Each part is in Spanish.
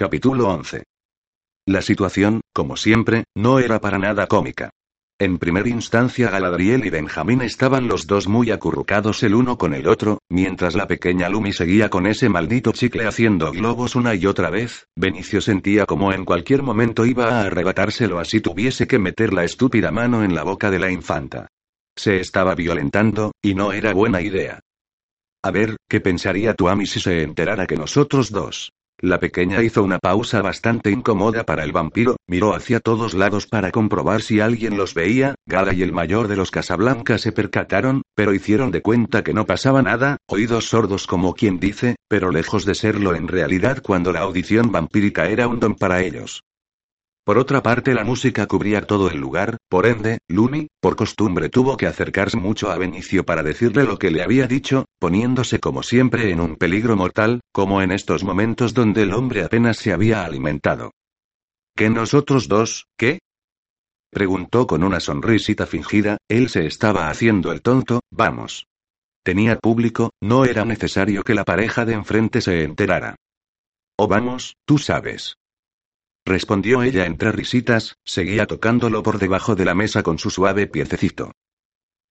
Capítulo 11. La situación, como siempre, no era para nada cómica. En primera instancia Galadriel y Benjamín estaban los dos muy acurrucados el uno con el otro, mientras la pequeña Lumi seguía con ese maldito chicle haciendo globos una y otra vez, Benicio sentía como en cualquier momento iba a arrebatárselo así tuviese que meter la estúpida mano en la boca de la infanta. Se estaba violentando, y no era buena idea. A ver, ¿qué pensaría tu Ami si se enterara que nosotros dos? La pequeña hizo una pausa bastante incómoda para el vampiro, miró hacia todos lados para comprobar si alguien los veía, Gala y el mayor de los Casablanca se percataron, pero hicieron de cuenta que no pasaba nada, oídos sordos como quien dice, pero lejos de serlo en realidad cuando la audición vampírica era un don para ellos. Por otra parte, la música cubría todo el lugar, por ende, Lumi, por costumbre, tuvo que acercarse mucho a Benicio para decirle lo que le había dicho, poniéndose como siempre en un peligro mortal, como en estos momentos donde el hombre apenas se había alimentado. ¿Qué nosotros dos, qué? Preguntó con una sonrisita fingida, él se estaba haciendo el tonto, vamos. Tenía público, no era necesario que la pareja de enfrente se enterara. O vamos, tú sabes respondió ella entre risitas, seguía tocándolo por debajo de la mesa con su suave piececito.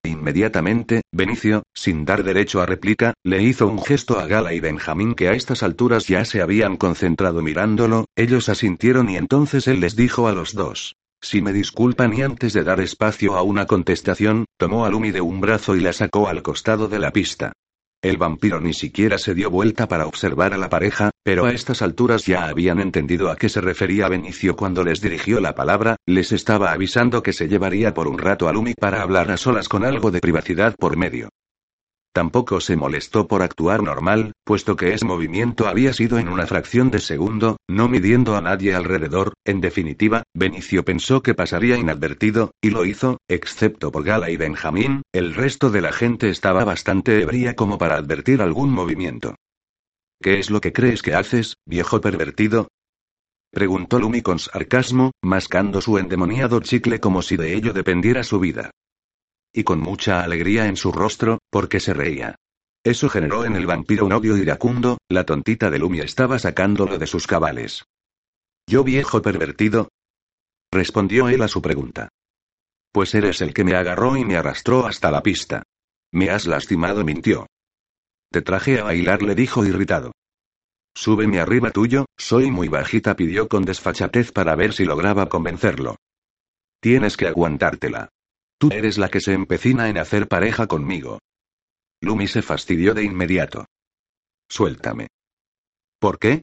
Inmediatamente, Benicio, sin dar derecho a réplica, le hizo un gesto a Gala y Benjamín que a estas alturas ya se habían concentrado mirándolo, ellos asintieron y entonces él les dijo a los dos. Si me disculpan y antes de dar espacio a una contestación, tomó a Lumi de un brazo y la sacó al costado de la pista. El vampiro ni siquiera se dio vuelta para observar a la pareja, pero a estas alturas ya habían entendido a qué se refería Benicio cuando les dirigió la palabra, les estaba avisando que se llevaría por un rato a Lumi para hablar a solas con algo de privacidad por medio. Tampoco se molestó por actuar normal, puesto que ese movimiento había sido en una fracción de segundo, no midiendo a nadie alrededor, en definitiva, Benicio pensó que pasaría inadvertido, y lo hizo, excepto por Gala y Benjamín, el resto de la gente estaba bastante ebria como para advertir algún movimiento. ¿Qué es lo que crees que haces, viejo pervertido? Preguntó Lumi con sarcasmo, mascando su endemoniado chicle como si de ello dependiera su vida y con mucha alegría en su rostro, porque se reía. Eso generó en el vampiro un odio iracundo, la tontita de Lumi estaba sacándolo de sus cabales. ¿Yo viejo pervertido? Respondió él a su pregunta. Pues eres el que me agarró y me arrastró hasta la pista. Me has lastimado, mintió. Te traje a bailar, le dijo irritado. Súbeme arriba tuyo, soy muy bajita, pidió con desfachatez para ver si lograba convencerlo. Tienes que aguantártela. Tú eres la que se empecina en hacer pareja conmigo. Lumi se fastidió de inmediato. Suéltame. ¿Por qué?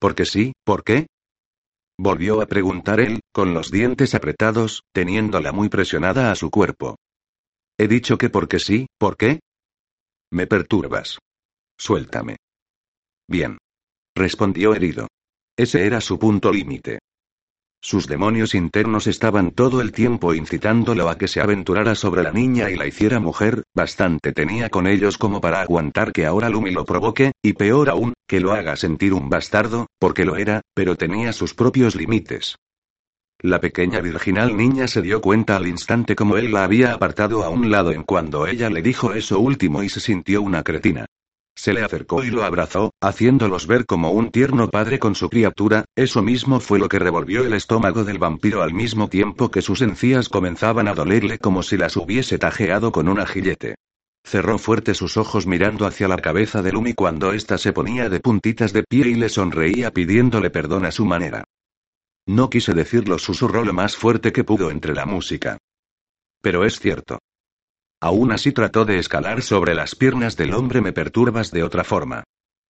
Porque sí, ¿por qué? Volvió a preguntar él, con los dientes apretados, teniéndola muy presionada a su cuerpo. He dicho que porque sí, ¿por qué? Me perturbas. Suéltame. Bien. Respondió herido. Ese era su punto límite. Sus demonios internos estaban todo el tiempo incitándolo a que se aventurara sobre la niña y la hiciera mujer, bastante tenía con ellos como para aguantar que ahora Lumi lo provoque, y peor aún, que lo haga sentir un bastardo, porque lo era, pero tenía sus propios límites. La pequeña virginal niña se dio cuenta al instante como él la había apartado a un lado en cuando ella le dijo eso último y se sintió una cretina. Se le acercó y lo abrazó, haciéndolos ver como un tierno padre con su criatura, eso mismo fue lo que revolvió el estómago del vampiro al mismo tiempo que sus encías comenzaban a dolerle como si las hubiese tajeado con un ajillete. Cerró fuerte sus ojos mirando hacia la cabeza de Lumi cuando ésta se ponía de puntitas de pie y le sonreía pidiéndole perdón a su manera. No quise decirlo, susurró lo más fuerte que pudo entre la música. Pero es cierto. Aún así trató de escalar sobre las piernas del hombre. Me perturbas de otra forma.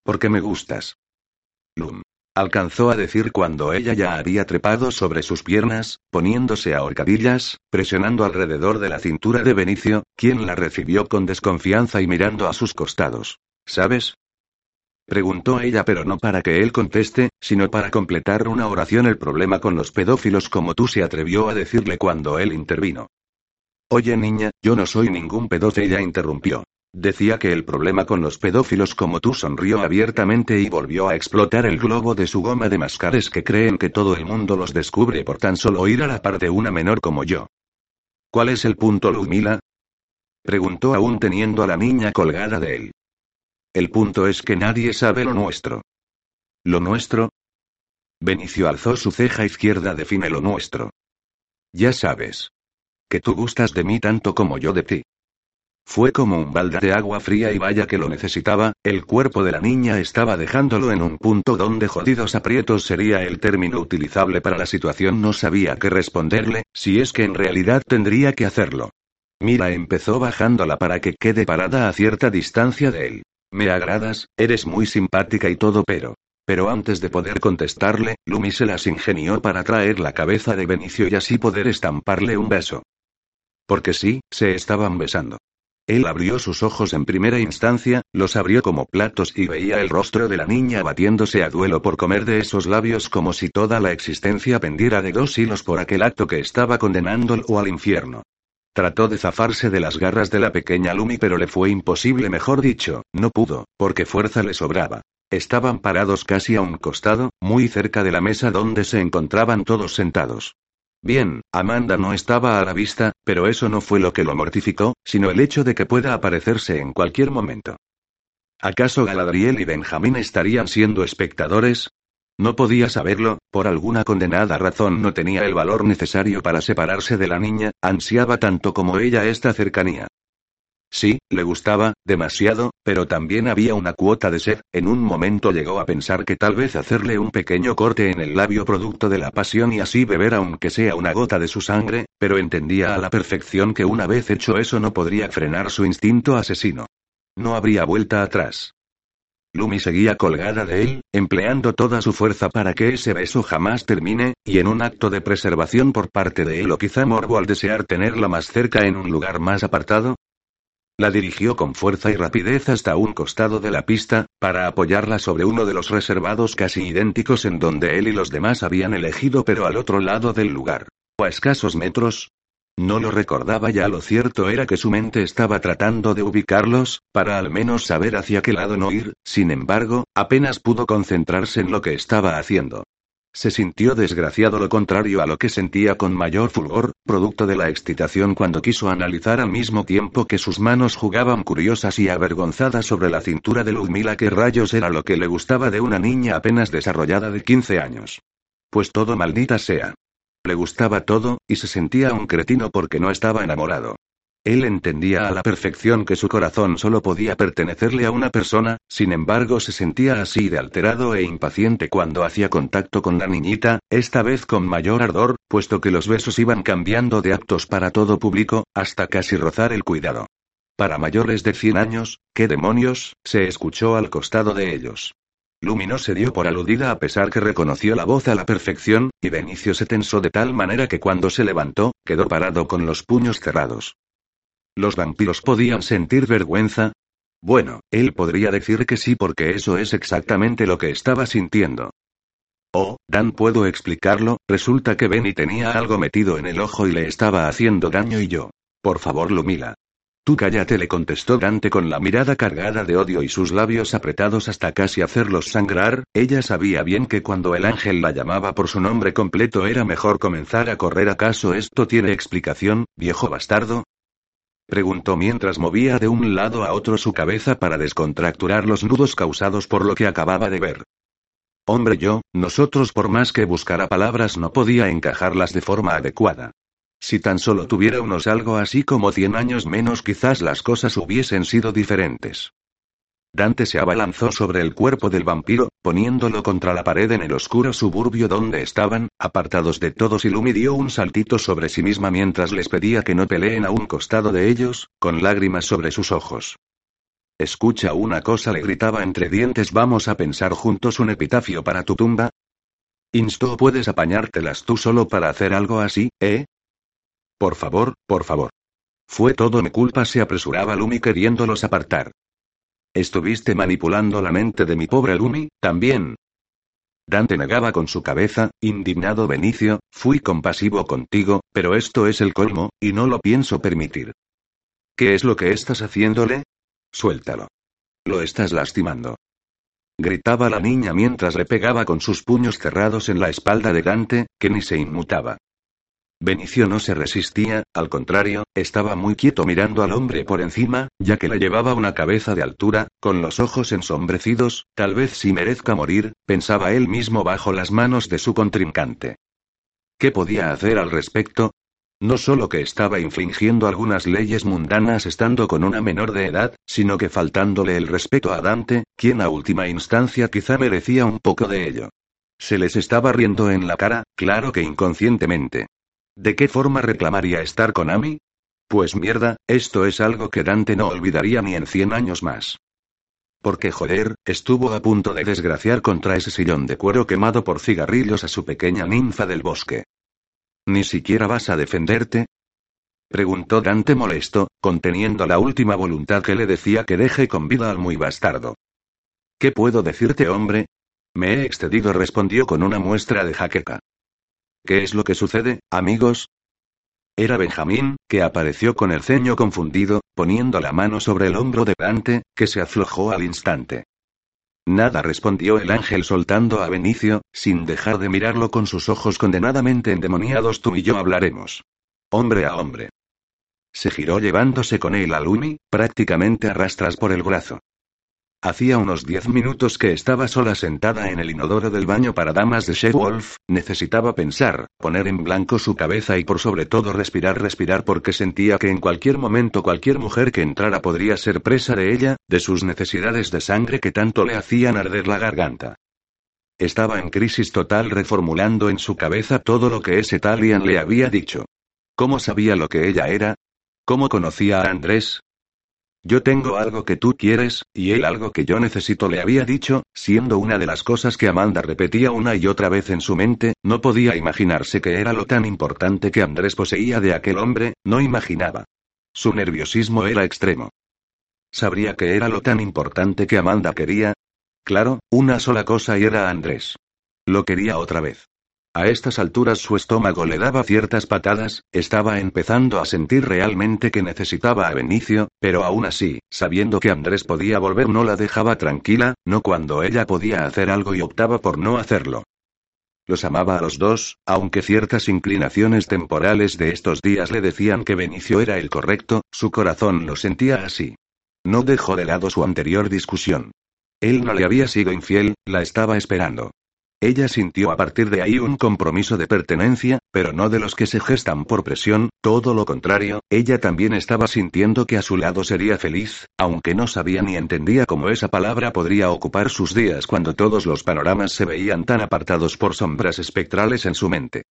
Porque me gustas. Lum. Alcanzó a decir cuando ella ya había trepado sobre sus piernas, poniéndose a horcadillas, presionando alrededor de la cintura de Benicio, quien la recibió con desconfianza y mirando a sus costados. ¿Sabes? Preguntó ella, pero no para que él conteste, sino para completar una oración. El problema con los pedófilos como tú se atrevió a decirle cuando él intervino. Oye niña, yo no soy ningún pedófilo, ella interrumpió. Decía que el problema con los pedófilos como tú sonrió abiertamente y volvió a explotar el globo de su goma de mascar es que creen que todo el mundo los descubre por tan solo ir a la par de una menor como yo. ¿Cuál es el punto, Lumila? Preguntó aún teniendo a la niña colgada de él. El punto es que nadie sabe lo nuestro. ¿Lo nuestro? Benicio alzó su ceja izquierda. Define lo nuestro. Ya sabes. Que tú gustas de mí tanto como yo de ti. Fue como un balde de agua fría y vaya que lo necesitaba, el cuerpo de la niña estaba dejándolo en un punto donde jodidos aprietos sería el término utilizable para la situación. No sabía qué responderle, si es que en realidad tendría que hacerlo. Mira empezó bajándola para que quede parada a cierta distancia de él. Me agradas, eres muy simpática y todo pero... Pero antes de poder contestarle, Lumi se las ingenió para traer la cabeza de Benicio y así poder estamparle un beso. Porque sí, se estaban besando. Él abrió sus ojos en primera instancia, los abrió como platos y veía el rostro de la niña batiéndose a duelo por comer de esos labios como si toda la existencia pendiera de dos hilos por aquel acto que estaba condenándolo al infierno. Trató de zafarse de las garras de la pequeña Lumi pero le fue imposible, mejor dicho, no pudo, porque fuerza le sobraba. Estaban parados casi a un costado, muy cerca de la mesa donde se encontraban todos sentados. Bien, Amanda no estaba a la vista, pero eso no fue lo que lo mortificó, sino el hecho de que pueda aparecerse en cualquier momento. ¿Acaso Galadriel y Benjamín estarían siendo espectadores? No podía saberlo, por alguna condenada razón no tenía el valor necesario para separarse de la niña, ansiaba tanto como ella esta cercanía. Sí, le gustaba, demasiado, pero también había una cuota de sed, en un momento llegó a pensar que tal vez hacerle un pequeño corte en el labio producto de la pasión y así beber aunque sea una gota de su sangre, pero entendía a la perfección que una vez hecho eso no podría frenar su instinto asesino. No habría vuelta atrás. Lumi seguía colgada de él, empleando toda su fuerza para que ese beso jamás termine, y en un acto de preservación por parte de él o quizá morbo al desear tenerla más cerca en un lugar más apartado, la dirigió con fuerza y rapidez hasta un costado de la pista, para apoyarla sobre uno de los reservados casi idénticos en donde él y los demás habían elegido pero al otro lado del lugar. O a escasos metros. No lo recordaba ya, lo cierto era que su mente estaba tratando de ubicarlos, para al menos saber hacia qué lado no ir, sin embargo, apenas pudo concentrarse en lo que estaba haciendo. Se sintió desgraciado lo contrario a lo que sentía con mayor fulgor, producto de la excitación cuando quiso analizar al mismo tiempo que sus manos jugaban curiosas y avergonzadas sobre la cintura de Ludmila que rayos era lo que le gustaba de una niña apenas desarrollada de 15 años. Pues todo maldita sea. Le gustaba todo, y se sentía un cretino porque no estaba enamorado. Él entendía a la perfección que su corazón solo podía pertenecerle a una persona, sin embargo se sentía así de alterado e impaciente cuando hacía contacto con la niñita, esta vez con mayor ardor, puesto que los besos iban cambiando de actos para todo público, hasta casi rozar el cuidado. Para mayores de 100 años, ¿qué demonios? se escuchó al costado de ellos. Lumino se dio por aludida a pesar que reconoció la voz a la perfección, y Benicio se tensó de tal manera que cuando se levantó, quedó parado con los puños cerrados. ¿Los vampiros podían sentir vergüenza? Bueno, él podría decir que sí porque eso es exactamente lo que estaba sintiendo. Oh, Dan, puedo explicarlo, resulta que Benny tenía algo metido en el ojo y le estaba haciendo daño y yo. Por favor, Lumila. Tú cállate, le contestó Dante con la mirada cargada de odio y sus labios apretados hasta casi hacerlos sangrar. Ella sabía bien que cuando el ángel la llamaba por su nombre completo era mejor comenzar a correr. ¿Acaso esto tiene explicación, viejo bastardo? Preguntó mientras movía de un lado a otro su cabeza para descontracturar los nudos causados por lo que acababa de ver. Hombre yo, nosotros por más que buscara palabras no podía encajarlas de forma adecuada. Si tan solo tuviera unos algo así como cien años menos quizás las cosas hubiesen sido diferentes. Dante se abalanzó sobre el cuerpo del vampiro, poniéndolo contra la pared en el oscuro suburbio donde estaban, apartados de todos y Lumi dio un saltito sobre sí misma mientras les pedía que no peleen a un costado de ellos, con lágrimas sobre sus ojos. Escucha una cosa, le gritaba entre dientes, vamos a pensar juntos un epitafio para tu tumba. Insto, puedes apañártelas tú solo para hacer algo así, ¿eh? Por favor, por favor. Fue todo mi culpa, se apresuraba Lumi queriéndolos apartar. Estuviste manipulando la mente de mi pobre Lumi, también. Dante negaba con su cabeza, indignado Benicio, fui compasivo contigo, pero esto es el colmo, y no lo pienso permitir. ¿Qué es lo que estás haciéndole? Suéltalo. Lo estás lastimando. Gritaba la niña mientras le pegaba con sus puños cerrados en la espalda de Dante, que ni se inmutaba. Benicio no se resistía, al contrario, estaba muy quieto mirando al hombre por encima, ya que le llevaba una cabeza de altura, con los ojos ensombrecidos, tal vez si merezca morir, pensaba él mismo bajo las manos de su contrincante. ¿Qué podía hacer al respecto? No solo que estaba infringiendo algunas leyes mundanas estando con una menor de edad, sino que faltándole el respeto a Dante, quien a última instancia quizá merecía un poco de ello. Se les estaba riendo en la cara, claro que inconscientemente. ¿De qué forma reclamaría estar con Ami? Pues mierda, esto es algo que Dante no olvidaría ni en cien años más. Porque joder, estuvo a punto de desgraciar contra ese sillón de cuero quemado por cigarrillos a su pequeña ninfa del bosque. ¿Ni siquiera vas a defenderte? Preguntó Dante molesto, conteniendo la última voluntad que le decía que deje con vida al muy bastardo. ¿Qué puedo decirte, hombre? Me he excedido, respondió con una muestra de jaqueca. ¿Qué es lo que sucede, amigos? Era Benjamín, que apareció con el ceño confundido, poniendo la mano sobre el hombro de Dante, que se aflojó al instante. Nada respondió el ángel soltando a Benicio, sin dejar de mirarlo con sus ojos condenadamente endemoniados. Tú y yo hablaremos. Hombre a hombre. Se giró llevándose con él a Lumi, prácticamente arrastras por el brazo. Hacía unos diez minutos que estaba sola sentada en el inodoro del baño para damas de Wolf, necesitaba pensar, poner en blanco su cabeza y por sobre todo respirar, respirar porque sentía que en cualquier momento cualquier mujer que entrara podría ser presa de ella, de sus necesidades de sangre que tanto le hacían arder la garganta. Estaba en crisis total reformulando en su cabeza todo lo que ese Talian le había dicho. ¿Cómo sabía lo que ella era? ¿Cómo conocía a Andrés? Yo tengo algo que tú quieres, y él algo que yo necesito, le había dicho, siendo una de las cosas que Amanda repetía una y otra vez en su mente, no podía imaginarse que era lo tan importante que Andrés poseía de aquel hombre, no imaginaba. Su nerviosismo era extremo. ¿Sabría que era lo tan importante que Amanda quería? Claro, una sola cosa y era Andrés. Lo quería otra vez. A estas alturas su estómago le daba ciertas patadas, estaba empezando a sentir realmente que necesitaba a Benicio, pero aún así, sabiendo que Andrés podía volver no la dejaba tranquila, no cuando ella podía hacer algo y optaba por no hacerlo. Los amaba a los dos, aunque ciertas inclinaciones temporales de estos días le decían que Benicio era el correcto, su corazón lo sentía así. No dejó de lado su anterior discusión. Él no le había sido infiel, la estaba esperando. Ella sintió a partir de ahí un compromiso de pertenencia, pero no de los que se gestan por presión, todo lo contrario, ella también estaba sintiendo que a su lado sería feliz, aunque no sabía ni entendía cómo esa palabra podría ocupar sus días cuando todos los panoramas se veían tan apartados por sombras espectrales en su mente.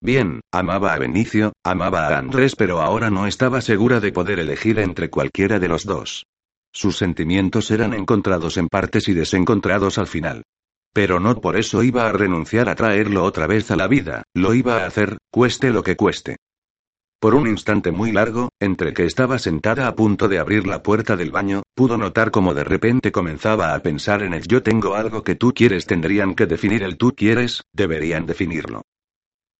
Bien, amaba a Benicio, amaba a Andrés, pero ahora no estaba segura de poder elegir entre cualquiera de los dos. Sus sentimientos eran encontrados en partes y desencontrados al final. Pero no por eso iba a renunciar a traerlo otra vez a la vida, lo iba a hacer, cueste lo que cueste. Por un instante muy largo, entre que estaba sentada a punto de abrir la puerta del baño, pudo notar como de repente comenzaba a pensar en el yo tengo algo que tú quieres, tendrían que definir el tú quieres, deberían definirlo.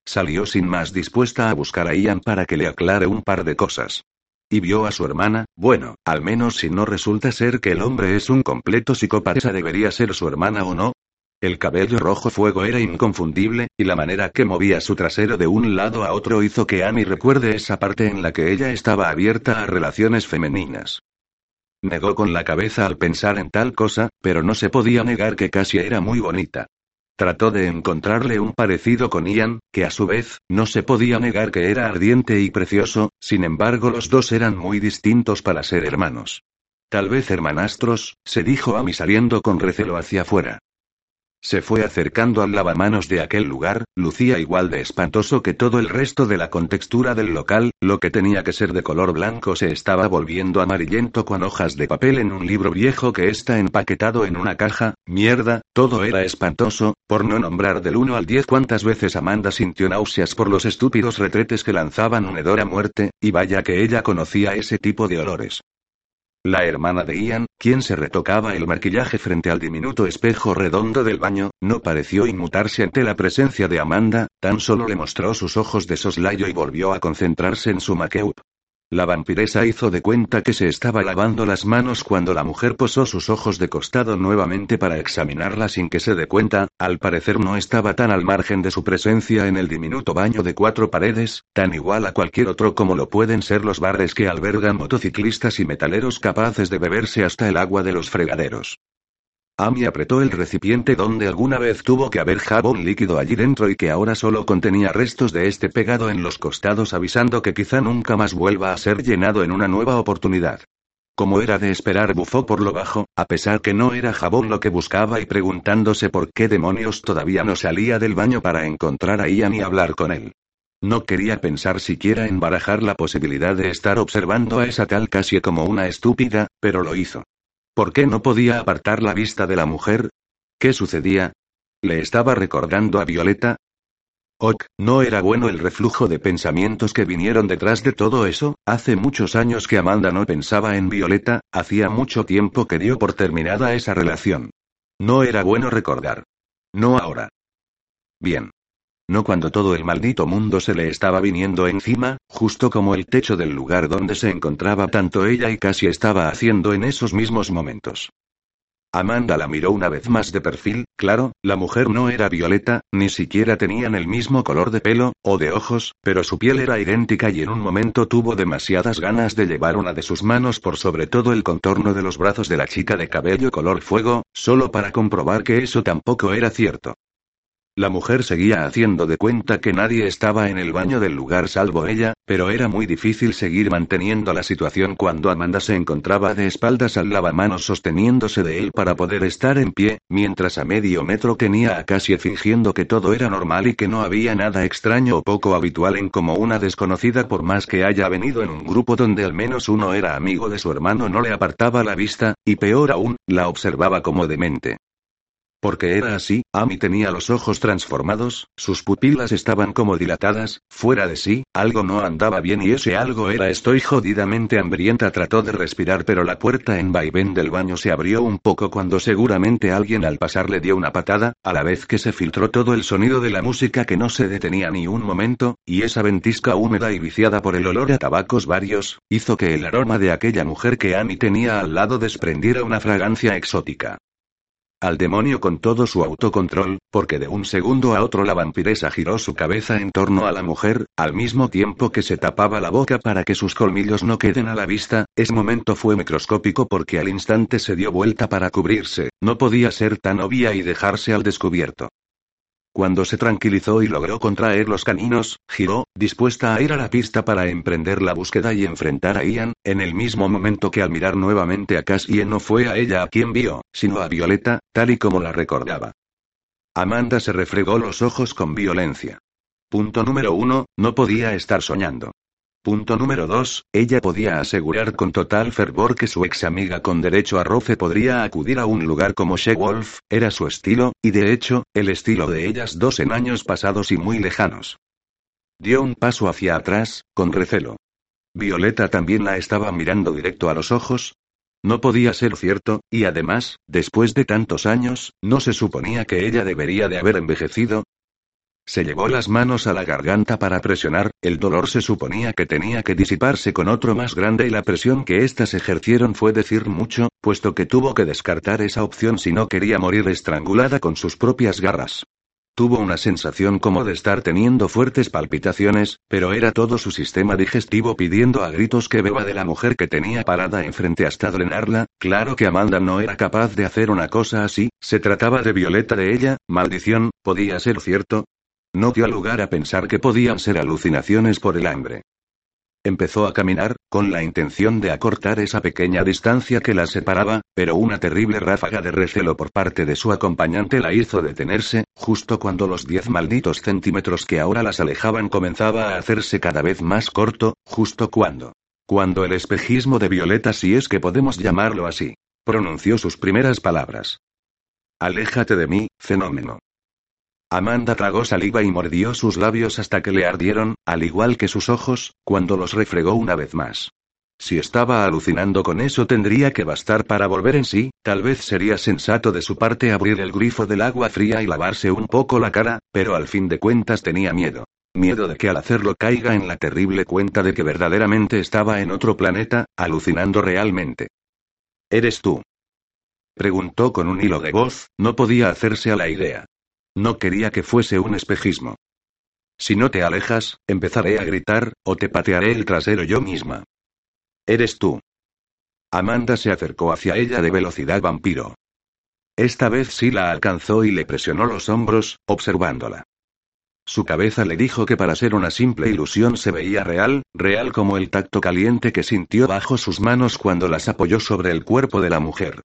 Salió sin más dispuesta a buscar a Ian para que le aclare un par de cosas. Y vio a su hermana, bueno, al menos si no resulta ser que el hombre es un completo psicópata, debería ser su hermana o no, el cabello rojo fuego era inconfundible, y la manera que movía su trasero de un lado a otro hizo que Annie recuerde esa parte en la que ella estaba abierta a relaciones femeninas. Negó con la cabeza al pensar en tal cosa, pero no se podía negar que casi era muy bonita. Trató de encontrarle un parecido con Ian, que a su vez, no se podía negar que era ardiente y precioso, sin embargo los dos eran muy distintos para ser hermanos. Tal vez hermanastros, se dijo Amy saliendo con recelo hacia afuera. Se fue acercando al lavamanos de aquel lugar, lucía igual de espantoso que todo el resto de la contextura del local, lo que tenía que ser de color blanco se estaba volviendo amarillento con hojas de papel en un libro viejo que está empaquetado en una caja, mierda, todo era espantoso, por no nombrar del 1 al 10 cuántas veces Amanda sintió náuseas por los estúpidos retretes que lanzaban un hedor a muerte, y vaya que ella conocía ese tipo de olores. La hermana de Ian, quien se retocaba el maquillaje frente al diminuto espejo redondo del baño, no pareció inmutarse ante la presencia de Amanda, tan solo le mostró sus ojos de soslayo y volvió a concentrarse en su make La vampiresa hizo de cuenta que se estaba lavando las manos cuando la mujer posó sus ojos de costado nuevamente para examinarla sin que se dé cuenta, al parecer no estaba tan al margen de su presencia en el diminuto baño de cuatro paredes, tan igual a cualquier otro como lo pueden ser los bares que albergan motociclistas y metaleros capaces de beberse hasta el agua de los fregaderos. Amy apretó el recipiente donde alguna vez tuvo que haber jabón líquido allí dentro y que ahora solo contenía restos de este pegado en los costados avisando que quizá nunca más vuelva a ser llenado en una nueva oportunidad. Como era de esperar, bufó por lo bajo, a pesar que no era jabón lo que buscaba y preguntándose por qué demonios todavía no salía del baño para encontrar a Ian y hablar con él. No quería pensar siquiera en barajar la posibilidad de estar observando a esa tal casi como una estúpida, pero lo hizo. ¿Por qué no podía apartar la vista de la mujer? ¿Qué sucedía? ¿Le estaba recordando a Violeta? Ok, no era bueno el reflujo de pensamientos que vinieron detrás de todo eso, hace muchos años que Amanda no pensaba en Violeta, hacía mucho tiempo que dio por terminada esa relación. No era bueno recordar. No ahora. Bien. No cuando todo el maldito mundo se le estaba viniendo encima, justo como el techo del lugar donde se encontraba tanto ella y casi estaba haciendo en esos mismos momentos. Amanda la miró una vez más de perfil, claro, la mujer no era violeta, ni siquiera tenían el mismo color de pelo, o de ojos, pero su piel era idéntica y en un momento tuvo demasiadas ganas de llevar una de sus manos por sobre todo el contorno de los brazos de la chica de cabello color fuego, solo para comprobar que eso tampoco era cierto. La mujer seguía haciendo de cuenta que nadie estaba en el baño del lugar salvo ella, pero era muy difícil seguir manteniendo la situación cuando Amanda se encontraba de espaldas al lavamanos sosteniéndose de él para poder estar en pie, mientras a medio metro tenía a Cassie fingiendo que todo era normal y que no había nada extraño o poco habitual en como una desconocida por más que haya venido en un grupo donde al menos uno era amigo de su hermano no le apartaba la vista, y peor aún, la observaba como demente. Porque era así, Amy tenía los ojos transformados, sus pupilas estaban como dilatadas, fuera de sí, algo no andaba bien y ese algo era estoy jodidamente hambrienta trató de respirar pero la puerta en vaivén del baño se abrió un poco cuando seguramente alguien al pasar le dio una patada, a la vez que se filtró todo el sonido de la música que no se detenía ni un momento, y esa ventisca húmeda y viciada por el olor a tabacos varios, hizo que el aroma de aquella mujer que Amy tenía al lado desprendiera una fragancia exótica. Al demonio con todo su autocontrol, porque de un segundo a otro la vampiresa giró su cabeza en torno a la mujer, al mismo tiempo que se tapaba la boca para que sus colmillos no queden a la vista, ese momento fue microscópico porque al instante se dio vuelta para cubrirse, no podía ser tan obvia y dejarse al descubierto. Cuando se tranquilizó y logró contraer los caninos, giró, dispuesta a ir a la pista para emprender la búsqueda y enfrentar a Ian, en el mismo momento que al mirar nuevamente a Cassie no fue a ella a quien vio, sino a Violeta, tal y como la recordaba. Amanda se refregó los ojos con violencia. Punto número uno, no podía estar soñando. Punto número 2. Ella podía asegurar con total fervor que su ex amiga con derecho a roce podría acudir a un lugar como She-Wolf, era su estilo, y de hecho, el estilo de ellas dos en años pasados y muy lejanos. Dio un paso hacia atrás, con recelo. Violeta también la estaba mirando directo a los ojos. No podía ser cierto, y además, después de tantos años, ¿no se suponía que ella debería de haber envejecido? Se llevó las manos a la garganta para presionar, el dolor se suponía que tenía que disiparse con otro más grande y la presión que éstas ejercieron fue decir mucho, puesto que tuvo que descartar esa opción si no quería morir estrangulada con sus propias garras. Tuvo una sensación como de estar teniendo fuertes palpitaciones, pero era todo su sistema digestivo pidiendo a gritos que beba de la mujer que tenía parada enfrente hasta drenarla, claro que Amanda no era capaz de hacer una cosa así, se trataba de Violeta de ella, maldición, podía ser cierto, no dio lugar a pensar que podían ser alucinaciones por el hambre. Empezó a caminar, con la intención de acortar esa pequeña distancia que la separaba, pero una terrible ráfaga de recelo por parte de su acompañante la hizo detenerse, justo cuando los diez malditos centímetros que ahora las alejaban comenzaba a hacerse cada vez más corto, justo cuando. Cuando el espejismo de Violeta, si es que podemos llamarlo así, pronunció sus primeras palabras. Aléjate de mí, fenómeno. Amanda tragó saliva y mordió sus labios hasta que le ardieron, al igual que sus ojos, cuando los refregó una vez más. Si estaba alucinando con eso tendría que bastar para volver en sí, tal vez sería sensato de su parte abrir el grifo del agua fría y lavarse un poco la cara, pero al fin de cuentas tenía miedo. Miedo de que al hacerlo caiga en la terrible cuenta de que verdaderamente estaba en otro planeta, alucinando realmente. ¿Eres tú? Preguntó con un hilo de voz, no podía hacerse a la idea. No quería que fuese un espejismo. Si no te alejas, empezaré a gritar, o te patearé el trasero yo misma. Eres tú. Amanda se acercó hacia ella de velocidad vampiro. Esta vez sí la alcanzó y le presionó los hombros, observándola. Su cabeza le dijo que para ser una simple ilusión se veía real, real como el tacto caliente que sintió bajo sus manos cuando las apoyó sobre el cuerpo de la mujer.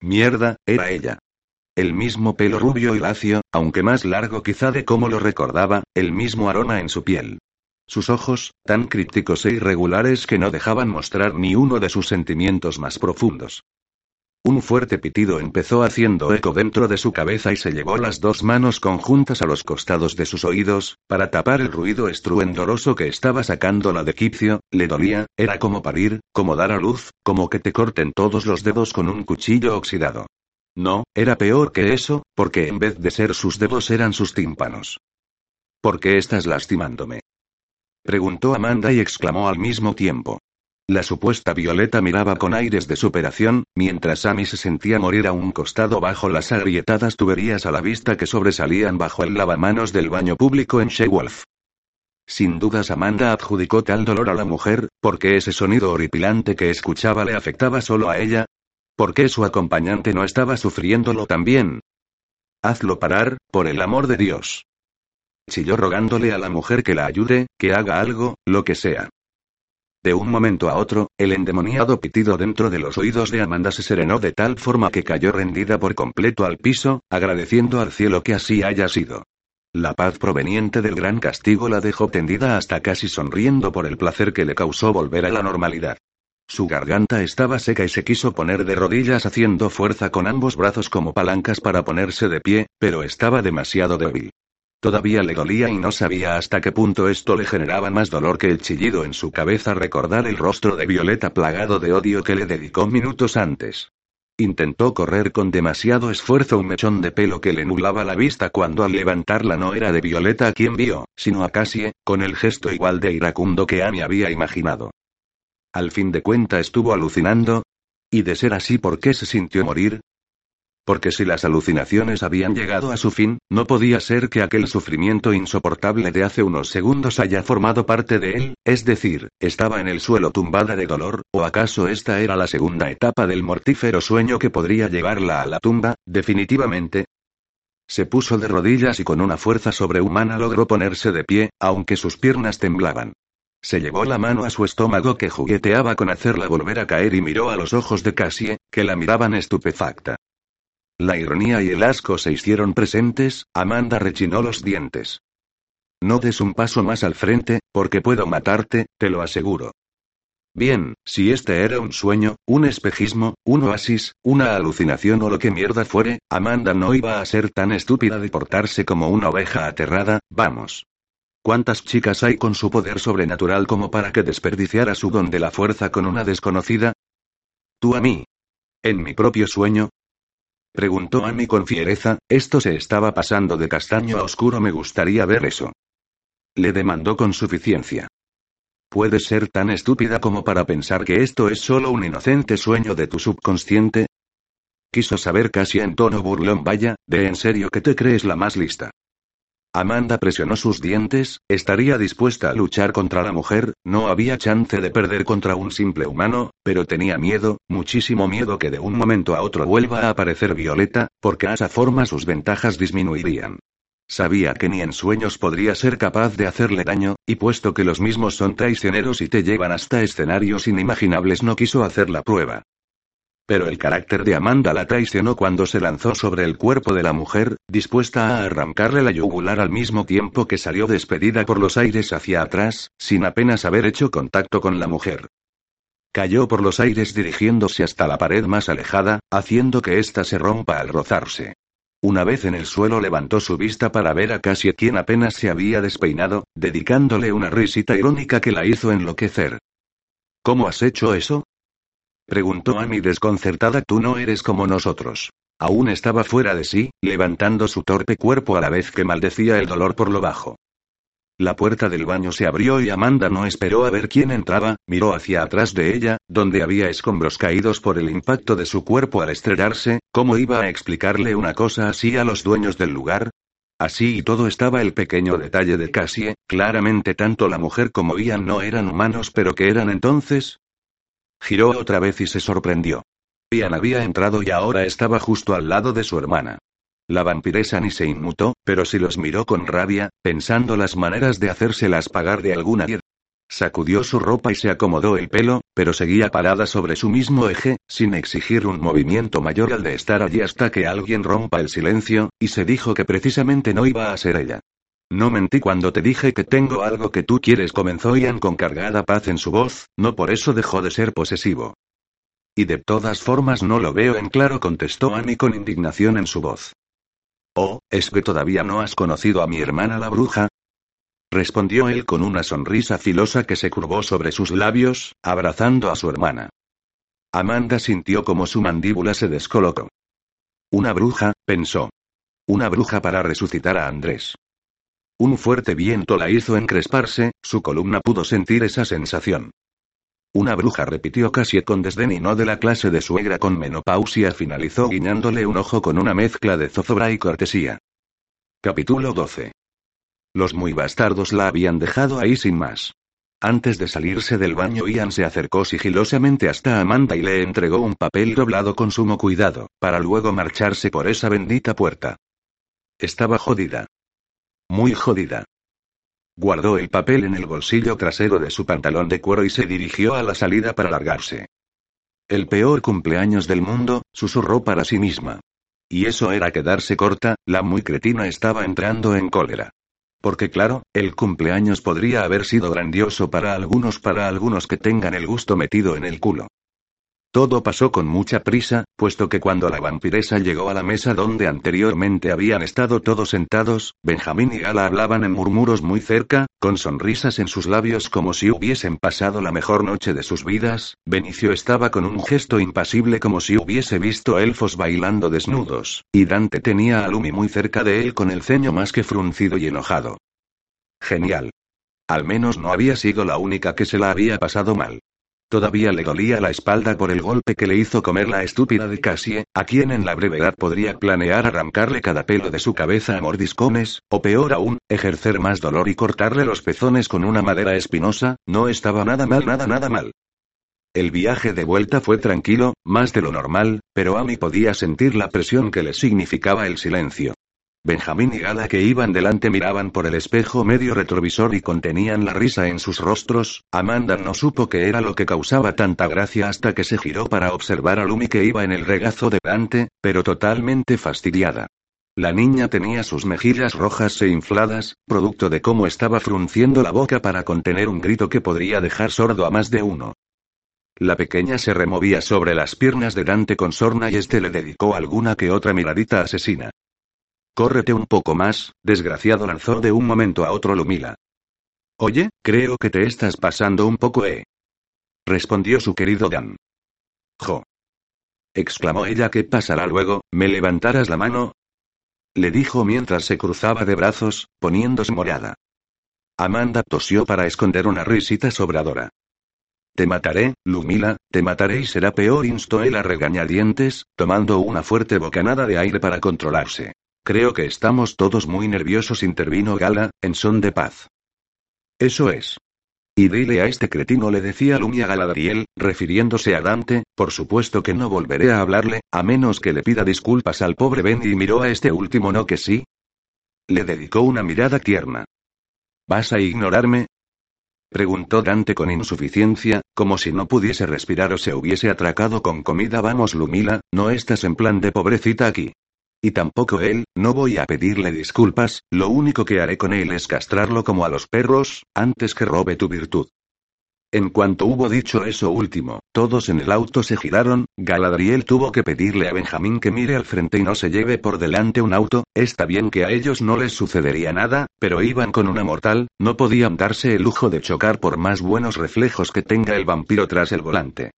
Mierda, era ella. El mismo pelo rubio y lacio, aunque más largo quizá de como lo recordaba, el mismo aroma en su piel. Sus ojos, tan crípticos e irregulares que no dejaban mostrar ni uno de sus sentimientos más profundos. Un fuerte pitido empezó haciendo eco dentro de su cabeza y se llevó las dos manos conjuntas a los costados de sus oídos, para tapar el ruido estruendoroso que estaba sacando la de Kipcio, le dolía, era como parir, como dar a luz, como que te corten todos los dedos con un cuchillo oxidado. No, era peor que eso, porque en vez de ser sus dedos eran sus tímpanos. ¿Por qué estás lastimándome? Preguntó Amanda y exclamó al mismo tiempo. La supuesta Violeta miraba con aires de superación, mientras Amy se sentía morir a un costado bajo las agrietadas tuberías a la vista que sobresalían bajo el lavamanos del baño público en Shewolf. Sin dudas Amanda adjudicó tal dolor a la mujer, porque ese sonido horripilante que escuchaba le afectaba solo a ella. ¿Por qué su acompañante no estaba sufriéndolo también? Hazlo parar, por el amor de Dios. Chilló rogándole a la mujer que la ayude, que haga algo, lo que sea. De un momento a otro, el endemoniado pitido dentro de los oídos de Amanda se serenó de tal forma que cayó rendida por completo al piso, agradeciendo al cielo que así haya sido. La paz proveniente del gran castigo la dejó tendida hasta casi sonriendo por el placer que le causó volver a la normalidad. Su garganta estaba seca y se quiso poner de rodillas haciendo fuerza con ambos brazos como palancas para ponerse de pie, pero estaba demasiado débil. Todavía le dolía y no sabía hasta qué punto esto le generaba más dolor que el chillido en su cabeza recordar el rostro de Violeta plagado de odio que le dedicó minutos antes. Intentó correr con demasiado esfuerzo un mechón de pelo que le nublaba la vista cuando al levantarla no era de Violeta a quien vio, sino a Cassie, con el gesto igual de iracundo que Amy había imaginado. Al fin de cuenta estuvo alucinando. ¿Y de ser así por qué se sintió morir? Porque si las alucinaciones habían llegado a su fin, no podía ser que aquel sufrimiento insoportable de hace unos segundos haya formado parte de él, es decir, estaba en el suelo tumbada de dolor, o acaso esta era la segunda etapa del mortífero sueño que podría llevarla a la tumba, definitivamente. Se puso de rodillas y con una fuerza sobrehumana logró ponerse de pie, aunque sus piernas temblaban. Se llevó la mano a su estómago que jugueteaba con hacerla volver a caer y miró a los ojos de Cassie, que la miraban estupefacta. La ironía y el asco se hicieron presentes, Amanda rechinó los dientes. No des un paso más al frente, porque puedo matarte, te lo aseguro. Bien, si este era un sueño, un espejismo, un oasis, una alucinación o lo que mierda fuere, Amanda no iba a ser tan estúpida de portarse como una oveja aterrada, vamos. ¿Cuántas chicas hay con su poder sobrenatural como para que desperdiciara su don de la fuerza con una desconocida? Tú a mí. En mi propio sueño, Preguntó Amy con fiereza, esto se estaba pasando de castaño a oscuro, me gustaría ver eso. Le demandó con suficiencia. ¿Puedes ser tan estúpida como para pensar que esto es solo un inocente sueño de tu subconsciente? Quiso saber casi en tono burlón, vaya, de en serio que te crees la más lista. Amanda presionó sus dientes, estaría dispuesta a luchar contra la mujer, no había chance de perder contra un simple humano, pero tenía miedo, muchísimo miedo que de un momento a otro vuelva a aparecer Violeta, porque a esa forma sus ventajas disminuirían. Sabía que ni en sueños podría ser capaz de hacerle daño, y puesto que los mismos son traicioneros y te llevan hasta escenarios inimaginables no quiso hacer la prueba. Pero el carácter de Amanda la traicionó cuando se lanzó sobre el cuerpo de la mujer, dispuesta a arrancarle la yugular al mismo tiempo que salió despedida por los aires hacia atrás, sin apenas haber hecho contacto con la mujer. Cayó por los aires dirigiéndose hasta la pared más alejada, haciendo que ésta se rompa al rozarse. Una vez en el suelo levantó su vista para ver a Cassie quien apenas se había despeinado, dedicándole una risita irónica que la hizo enloquecer. ¿Cómo has hecho eso? Preguntó Amy desconcertada. Tú no eres como nosotros. Aún estaba fuera de sí, levantando su torpe cuerpo a la vez que maldecía el dolor por lo bajo. La puerta del baño se abrió y Amanda no esperó a ver quién entraba, miró hacia atrás de ella, donde había escombros caídos por el impacto de su cuerpo al estrellarse, ¿cómo iba a explicarle una cosa así a los dueños del lugar? Así y todo estaba el pequeño detalle de Cassie, claramente tanto la mujer como Ian no eran humanos pero que eran entonces. Giró otra vez y se sorprendió. Ian había entrado y ahora estaba justo al lado de su hermana. La vampiresa ni se inmutó, pero sí los miró con rabia, pensando las maneras de hacérselas pagar de alguna manera. Sacudió su ropa y se acomodó el pelo, pero seguía parada sobre su mismo eje, sin exigir un movimiento mayor al de estar allí hasta que alguien rompa el silencio, y se dijo que precisamente no iba a ser ella. No mentí cuando te dije que tengo algo que tú quieres, comenzó Ian con cargada paz en su voz, no por eso dejó de ser posesivo. Y de todas formas no lo veo en claro, contestó Annie con indignación en su voz. Oh, ¿es que todavía no has conocido a mi hermana la bruja? Respondió él con una sonrisa filosa que se curvó sobre sus labios, abrazando a su hermana. Amanda sintió como su mandíbula se descolocó. Una bruja, pensó. Una bruja para resucitar a Andrés. Un fuerte viento la hizo encresparse, su columna pudo sentir esa sensación. Una bruja repitió casi con desdén y no de la clase de suegra con menopausia finalizó guiñándole un ojo con una mezcla de zozobra y cortesía. Capítulo 12. Los muy bastardos la habían dejado ahí sin más. Antes de salirse del baño Ian se acercó sigilosamente hasta Amanda y le entregó un papel doblado con sumo cuidado, para luego marcharse por esa bendita puerta. Estaba jodida. Muy jodida. Guardó el papel en el bolsillo trasero de su pantalón de cuero y se dirigió a la salida para largarse. El peor cumpleaños del mundo, susurró para sí misma. Y eso era quedarse corta, la muy cretina estaba entrando en cólera. Porque claro, el cumpleaños podría haber sido grandioso para algunos, para algunos que tengan el gusto metido en el culo. Todo pasó con mucha prisa, puesto que cuando la vampiresa llegó a la mesa donde anteriormente habían estado todos sentados, Benjamín y Gala hablaban en murmuros muy cerca, con sonrisas en sus labios como si hubiesen pasado la mejor noche de sus vidas, Benicio estaba con un gesto impasible como si hubiese visto elfos bailando desnudos, y Dante tenía a Lumi muy cerca de él con el ceño más que fruncido y enojado. Genial. Al menos no había sido la única que se la había pasado mal. Todavía le dolía la espalda por el golpe que le hizo comer la estúpida de Cassie, a quien en la brevedad podría planear arrancarle cada pelo de su cabeza a mordiscones, o peor aún, ejercer más dolor y cortarle los pezones con una madera espinosa, no estaba nada mal, nada, nada mal. El viaje de vuelta fue tranquilo, más de lo normal, pero Amy podía sentir la presión que le significaba el silencio. Benjamín y Gala que iban delante miraban por el espejo medio retrovisor y contenían la risa en sus rostros. Amanda no supo qué era lo que causaba tanta gracia hasta que se giró para observar a Lumi que iba en el regazo de Dante, pero totalmente fastidiada. La niña tenía sus mejillas rojas e infladas, producto de cómo estaba frunciendo la boca para contener un grito que podría dejar sordo a más de uno. La pequeña se removía sobre las piernas de Dante con sorna y este le dedicó alguna que otra miradita asesina. Córrete un poco más, desgraciado lanzó de un momento a otro Lumila. Oye, creo que te estás pasando un poco, ¿eh? Respondió su querido Dan. Jo. exclamó ella, ¿qué pasará luego? ¿Me levantarás la mano? Le dijo mientras se cruzaba de brazos, poniéndose morada. Amanda tosió para esconder una risita sobradora. Te mataré, Lumila, te mataré y será peor, instó él a regañadientes, tomando una fuerte bocanada de aire para controlarse. Creo que estamos todos muy nerviosos, intervino Gala, en son de paz. Eso es. Y dile a este cretino, le decía Lumi a Galadriel, refiriéndose a Dante, por supuesto que no volveré a hablarle, a menos que le pida disculpas al pobre Ben y miró a este último, ¿no que sí? Le dedicó una mirada tierna. ¿Vas a ignorarme? Preguntó Dante con insuficiencia, como si no pudiese respirar o se hubiese atracado con comida. Vamos, Lumila, no estás en plan de pobrecita aquí. Y tampoco él, no voy a pedirle disculpas, lo único que haré con él es castrarlo como a los perros, antes que robe tu virtud. En cuanto hubo dicho eso último, todos en el auto se giraron, Galadriel tuvo que pedirle a Benjamín que mire al frente y no se lleve por delante un auto, está bien que a ellos no les sucedería nada, pero iban con una mortal, no podían darse el lujo de chocar por más buenos reflejos que tenga el vampiro tras el volante.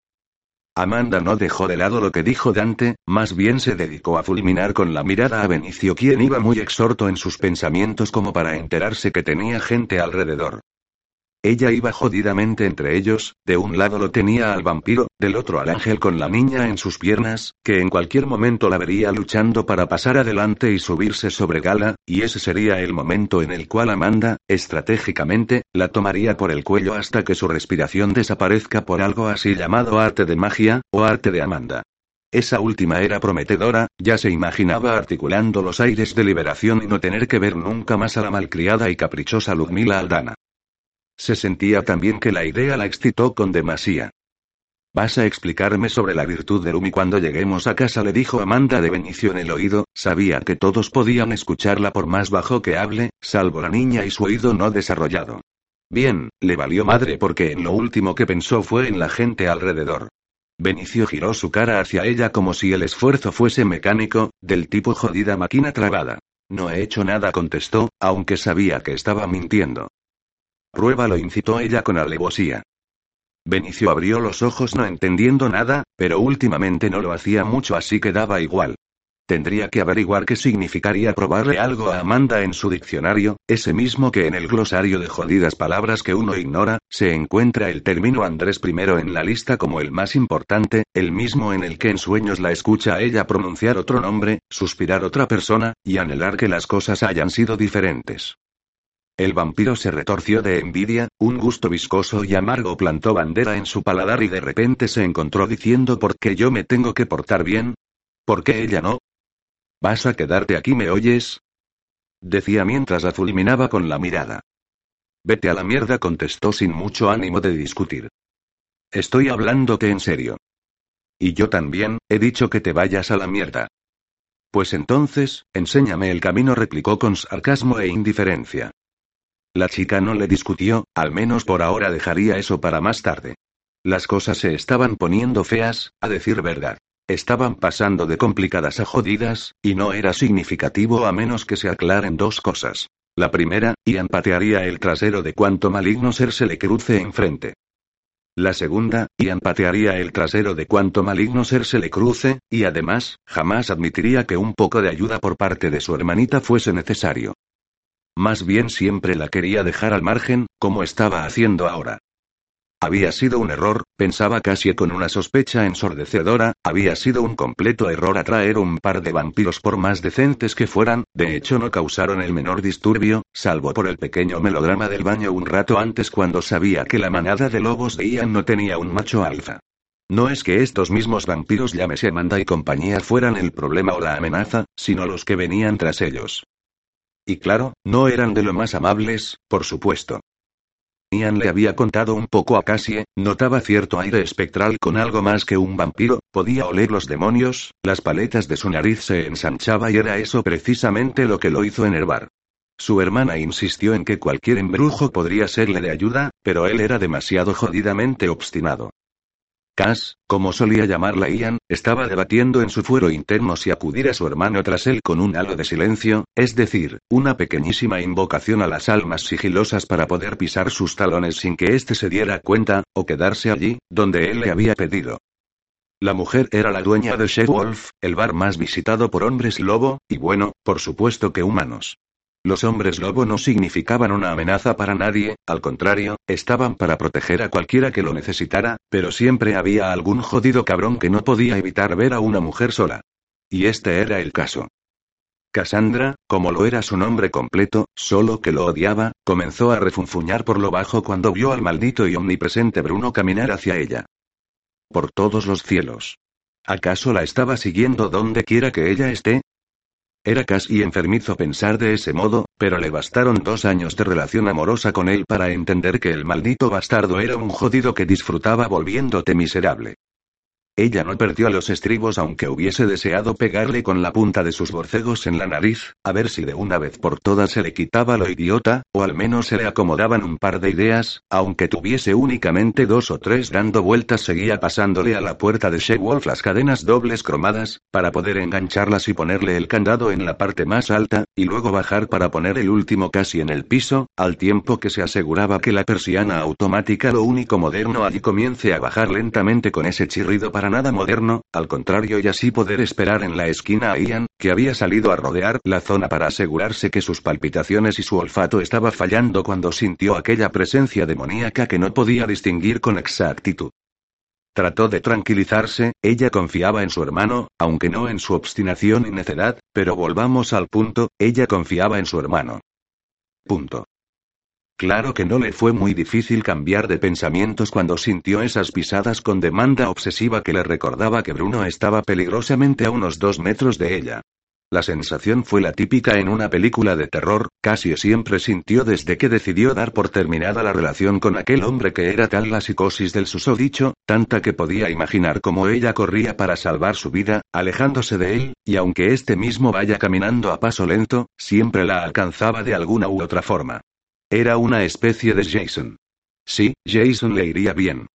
Amanda no dejó de lado lo que dijo Dante, más bien se dedicó a fulminar con la mirada a Benicio quien iba muy exhorto en sus pensamientos como para enterarse que tenía gente alrededor. Ella iba jodidamente entre ellos, de un lado lo tenía al vampiro, del otro al ángel con la niña en sus piernas, que en cualquier momento la vería luchando para pasar adelante y subirse sobre Gala, y ese sería el momento en el cual Amanda, estratégicamente, la tomaría por el cuello hasta que su respiración desaparezca por algo así llamado arte de magia, o arte de Amanda. Esa última era prometedora, ya se imaginaba articulando los aires de liberación y no tener que ver nunca más a la malcriada y caprichosa Ludmila Aldana. Se sentía también que la idea la excitó con demasía. ¿Vas a explicarme sobre la virtud de Rumi cuando lleguemos a casa? le dijo Amanda de Benicio en el oído, sabía que todos podían escucharla por más bajo que hable, salvo la niña y su oído no desarrollado. Bien, le valió madre porque en lo último que pensó fue en la gente alrededor. Benicio giró su cara hacia ella como si el esfuerzo fuese mecánico, del tipo jodida máquina trabada. No he hecho nada, contestó, aunque sabía que estaba mintiendo. Pruébalo, incitó ella con alevosía. Benicio abrió los ojos no entendiendo nada, pero últimamente no lo hacía mucho así que daba igual. Tendría que averiguar qué significaría probarle algo a Amanda en su diccionario, ese mismo que en el glosario de jodidas palabras que uno ignora, se encuentra el término Andrés primero en la lista como el más importante, el mismo en el que en sueños la escucha a ella pronunciar otro nombre, suspirar otra persona, y anhelar que las cosas hayan sido diferentes. El vampiro se retorció de envidia, un gusto viscoso y amargo plantó bandera en su paladar y de repente se encontró diciendo ¿por qué yo me tengo que portar bien? ¿Por qué ella no? ¿Vas a quedarte aquí, me oyes? Decía mientras la fulminaba con la mirada. Vete a la mierda, contestó sin mucho ánimo de discutir. Estoy hablándote en serio. Y yo también, he dicho que te vayas a la mierda. Pues entonces, enséñame el camino, replicó con sarcasmo e indiferencia. La chica no le discutió, al menos por ahora dejaría eso para más tarde. Las cosas se estaban poniendo feas, a decir verdad. Estaban pasando de complicadas a jodidas, y no era significativo a menos que se aclaren dos cosas. La primera, Ian patearía el trasero de cuanto maligno ser se le cruce enfrente. La segunda, Ian patearía el trasero de cuanto maligno ser se le cruce, y además, jamás admitiría que un poco de ayuda por parte de su hermanita fuese necesario. Más bien siempre la quería dejar al margen, como estaba haciendo ahora. Había sido un error, pensaba casi con una sospecha ensordecedora, había sido un completo error atraer un par de vampiros por más decentes que fueran, de hecho no causaron el menor disturbio, salvo por el pequeño melodrama del baño un rato antes cuando sabía que la manada de lobos de Ian no tenía un macho alfa. No es que estos mismos vampiros llámese Amanda y compañía fueran el problema o la amenaza, sino los que venían tras ellos. Y claro, no eran de lo más amables, por supuesto. Ian le había contado un poco a Cassie, notaba cierto aire espectral con algo más que un vampiro, podía oler los demonios, las paletas de su nariz se ensanchaba y era eso precisamente lo que lo hizo enervar. Su hermana insistió en que cualquier embrujo podría serle de ayuda, pero él era demasiado jodidamente obstinado. Cass, como solía llamarla Ian, estaba debatiendo en su fuero interno si acudir a su hermano tras él con un halo de silencio, es decir, una pequeñísima invocación a las almas sigilosas para poder pisar sus talones sin que éste se diera cuenta, o quedarse allí, donde él le había pedido. La mujer era la dueña de Wolf, el bar más visitado por hombres lobo, y bueno, por supuesto que humanos. Los hombres lobo no significaban una amenaza para nadie, al contrario, estaban para proteger a cualquiera que lo necesitara, pero siempre había algún jodido cabrón que no podía evitar ver a una mujer sola. Y este era el caso. Cassandra, como lo era su nombre completo, solo que lo odiaba, comenzó a refunfuñar por lo bajo cuando vio al maldito y omnipresente Bruno caminar hacia ella. Por todos los cielos. ¿Acaso la estaba siguiendo donde quiera que ella esté? Era casi enfermizo pensar de ese modo, pero le bastaron dos años de relación amorosa con él para entender que el maldito bastardo era un jodido que disfrutaba volviéndote miserable. Ella no perdió los estribos aunque hubiese deseado pegarle con la punta de sus borcegos en la nariz, a ver si de una vez por todas se le quitaba lo idiota, o al menos se le acomodaban un par de ideas, aunque tuviese únicamente dos o tres dando vueltas seguía pasándole a la puerta de Shewolf las cadenas dobles cromadas, para poder engancharlas y ponerle el candado en la parte más alta, y luego bajar para poner el último casi en el piso, al tiempo que se aseguraba que la persiana automática lo único moderno allí comience a bajar lentamente con ese chirrido para nada moderno, al contrario y así poder esperar en la esquina a Ian, que había salido a rodear la zona para asegurarse que sus palpitaciones y su olfato estaba fallando cuando sintió aquella presencia demoníaca que no podía distinguir con exactitud. Trató de tranquilizarse, ella confiaba en su hermano, aunque no en su obstinación y necedad, pero volvamos al punto, ella confiaba en su hermano. Punto. Claro que no le fue muy difícil cambiar de pensamientos cuando sintió esas pisadas con demanda obsesiva que le recordaba que Bruno estaba peligrosamente a unos dos metros de ella. La sensación fue la típica en una película de terror, casi siempre sintió desde que decidió dar por terminada la relación con aquel hombre que era tal la psicosis del susodicho, tanta que podía imaginar cómo ella corría para salvar su vida, alejándose de él, y aunque este mismo vaya caminando a paso lento, siempre la alcanzaba de alguna u otra forma. Era una especie de Jason. Sí, Jason le iría bien.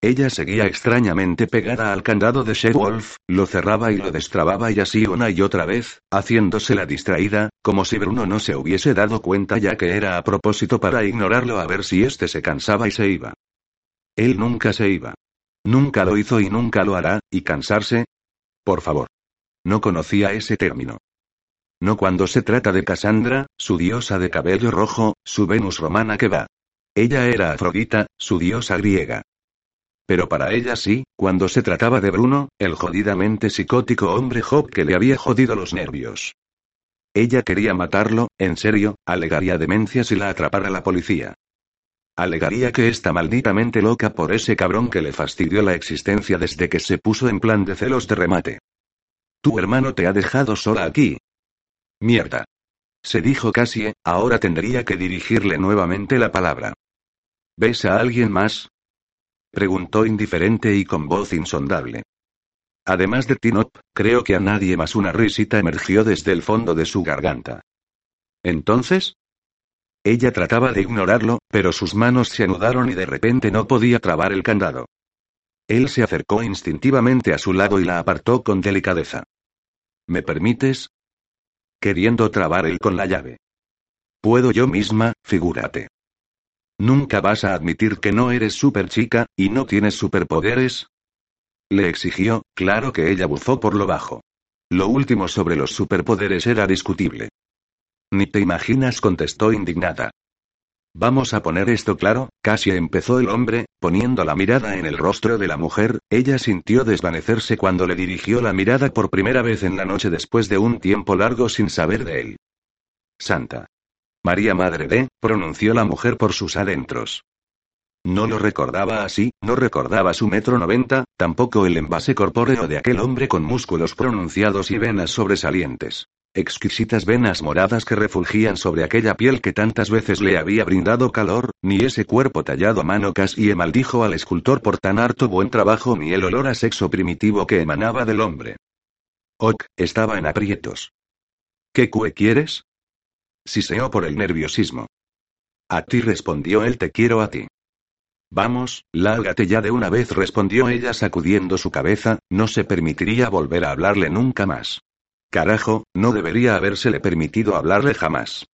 Ella seguía extrañamente pegada al candado de Wolf, lo cerraba y lo destrababa y así una y otra vez, haciéndose la distraída, como si Bruno no se hubiese dado cuenta ya que era a propósito para ignorarlo a ver si éste se cansaba y se iba. Él nunca se iba. Nunca lo hizo y nunca lo hará, y cansarse. Por favor. No conocía ese término. No cuando se trata de Cassandra, su diosa de cabello rojo, su Venus romana que va. Ella era Afrodita, su diosa griega. Pero para ella sí, cuando se trataba de Bruno, el jodidamente psicótico hombre Job que le había jodido los nervios. Ella quería matarlo, en serio, alegaría demencia si la atrapara la policía. Alegaría que está malditamente loca por ese cabrón que le fastidió la existencia desde que se puso en plan de celos de remate. Tu hermano te ha dejado sola aquí. Mierda. Se dijo Cassie, ahora tendría que dirigirle nuevamente la palabra. ¿Ves a alguien más? Preguntó indiferente y con voz insondable. Además de Tinop, creo que a nadie más una risita emergió desde el fondo de su garganta. ¿Entonces? Ella trataba de ignorarlo, pero sus manos se anudaron y de repente no podía trabar el candado. Él se acercó instintivamente a su lado y la apartó con delicadeza. ¿Me permites? Queriendo trabar él con la llave. Puedo yo misma, figúrate. ¿Nunca vas a admitir que no eres super chica, y no tienes superpoderes? Le exigió, claro que ella bufó por lo bajo. Lo último sobre los superpoderes era discutible. Ni te imaginas, contestó indignada. Vamos a poner esto claro, casi empezó el hombre, poniendo la mirada en el rostro de la mujer, ella sintió desvanecerse cuando le dirigió la mirada por primera vez en la noche después de un tiempo largo sin saber de él. Santa. María Madre de, pronunció la mujer por sus adentros. No lo recordaba así, no recordaba su metro noventa, tampoco el envase corpóreo de aquel hombre con músculos pronunciados y venas sobresalientes. Exquisitas venas moradas que refulgían sobre aquella piel que tantas veces le había brindado calor, ni ese cuerpo tallado a mano casi maldijo al escultor por tan harto buen trabajo ni el olor a sexo primitivo que emanaba del hombre. Ok, estaba en aprietos. ¿Qué cue quieres? Siseó por el nerviosismo. A ti respondió él, te quiero a ti. Vamos, lárgate ya de una vez, respondió ella sacudiendo su cabeza, no se permitiría volver a hablarle nunca más. Carajo, no debería habérsele permitido hablarle jamás.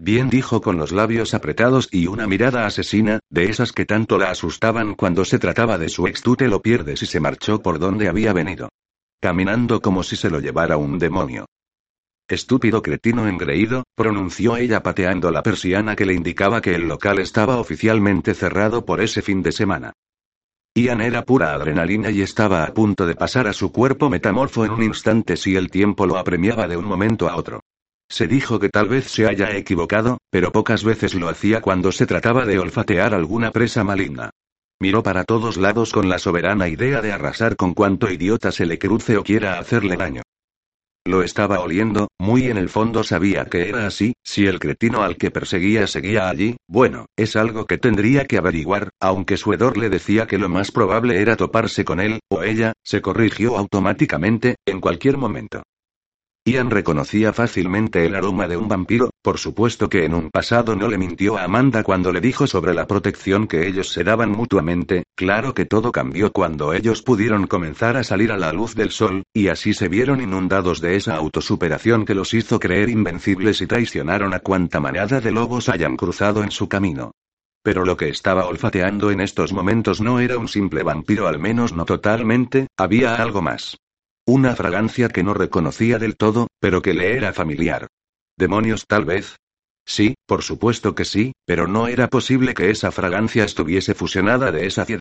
Bien dijo con los labios apretados y una mirada asesina, de esas que tanto la asustaban cuando se trataba de su ex tú te lo pierdes y se marchó por donde había venido. Caminando como si se lo llevara un demonio. Estúpido cretino engreído, pronunció ella pateando la persiana que le indicaba que el local estaba oficialmente cerrado por ese fin de semana. Ian era pura adrenalina y estaba a punto de pasar a su cuerpo metamorfo en un instante si el tiempo lo apremiaba de un momento a otro. Se dijo que tal vez se haya equivocado, pero pocas veces lo hacía cuando se trataba de olfatear alguna presa maligna. Miró para todos lados con la soberana idea de arrasar con cuanto idiota se le cruce o quiera hacerle daño. Lo estaba oliendo, muy en el fondo sabía que era así, si el cretino al que perseguía seguía allí, bueno, es algo que tendría que averiguar, aunque su hedor le decía que lo más probable era toparse con él, o ella, se corrigió automáticamente, en cualquier momento. Ian reconocía fácilmente el aroma de un vampiro, por supuesto que en un pasado no le mintió a Amanda cuando le dijo sobre la protección que ellos se daban mutuamente, claro que todo cambió cuando ellos pudieron comenzar a salir a la luz del sol, y así se vieron inundados de esa autosuperación que los hizo creer invencibles y traicionaron a cuanta manada de lobos hayan cruzado en su camino. Pero lo que estaba olfateando en estos momentos no era un simple vampiro, al menos no totalmente, había algo más. Una fragancia que no reconocía del todo, pero que le era familiar. ¿Demonios tal vez? Sí, por supuesto que sí, pero no era posible que esa fragancia estuviese fusionada de esa ciudad.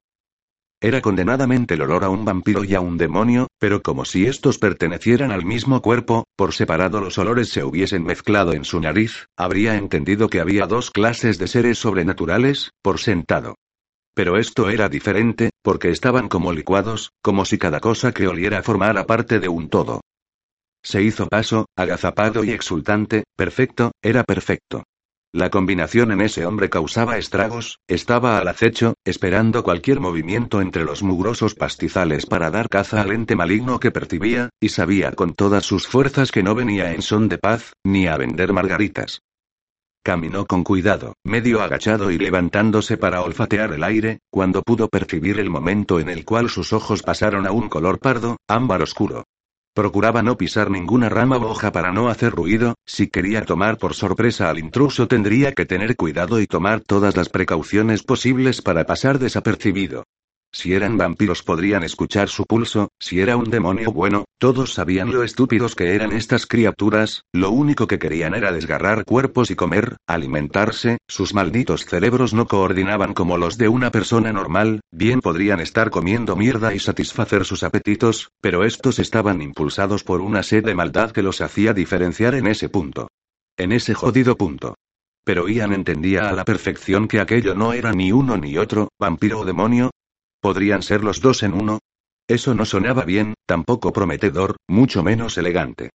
Era condenadamente el olor a un vampiro y a un demonio, pero como si estos pertenecieran al mismo cuerpo, por separado los olores se hubiesen mezclado en su nariz, habría entendido que había dos clases de seres sobrenaturales, por sentado. Pero esto era diferente, porque estaban como licuados, como si cada cosa que oliera formara parte de un todo. Se hizo paso, agazapado y exultante, perfecto, era perfecto. La combinación en ese hombre causaba estragos, estaba al acecho, esperando cualquier movimiento entre los mugrosos pastizales para dar caza al ente maligno que percibía, y sabía con todas sus fuerzas que no venía en son de paz, ni a vender margaritas. Caminó con cuidado, medio agachado y levantándose para olfatear el aire, cuando pudo percibir el momento en el cual sus ojos pasaron a un color pardo, ámbar oscuro. Procuraba no pisar ninguna rama o hoja para no hacer ruido, si quería tomar por sorpresa al intruso tendría que tener cuidado y tomar todas las precauciones posibles para pasar desapercibido. Si eran vampiros podrían escuchar su pulso, si era un demonio bueno, todos sabían lo estúpidos que eran estas criaturas, lo único que querían era desgarrar cuerpos y comer, alimentarse, sus malditos cerebros no coordinaban como los de una persona normal, bien podrían estar comiendo mierda y satisfacer sus apetitos, pero estos estaban impulsados por una sed de maldad que los hacía diferenciar en ese punto. En ese jodido punto. Pero Ian entendía a la perfección que aquello no era ni uno ni otro, vampiro o demonio, ¿Podrían ser los dos en uno? Eso no sonaba bien, tampoco prometedor, mucho menos elegante.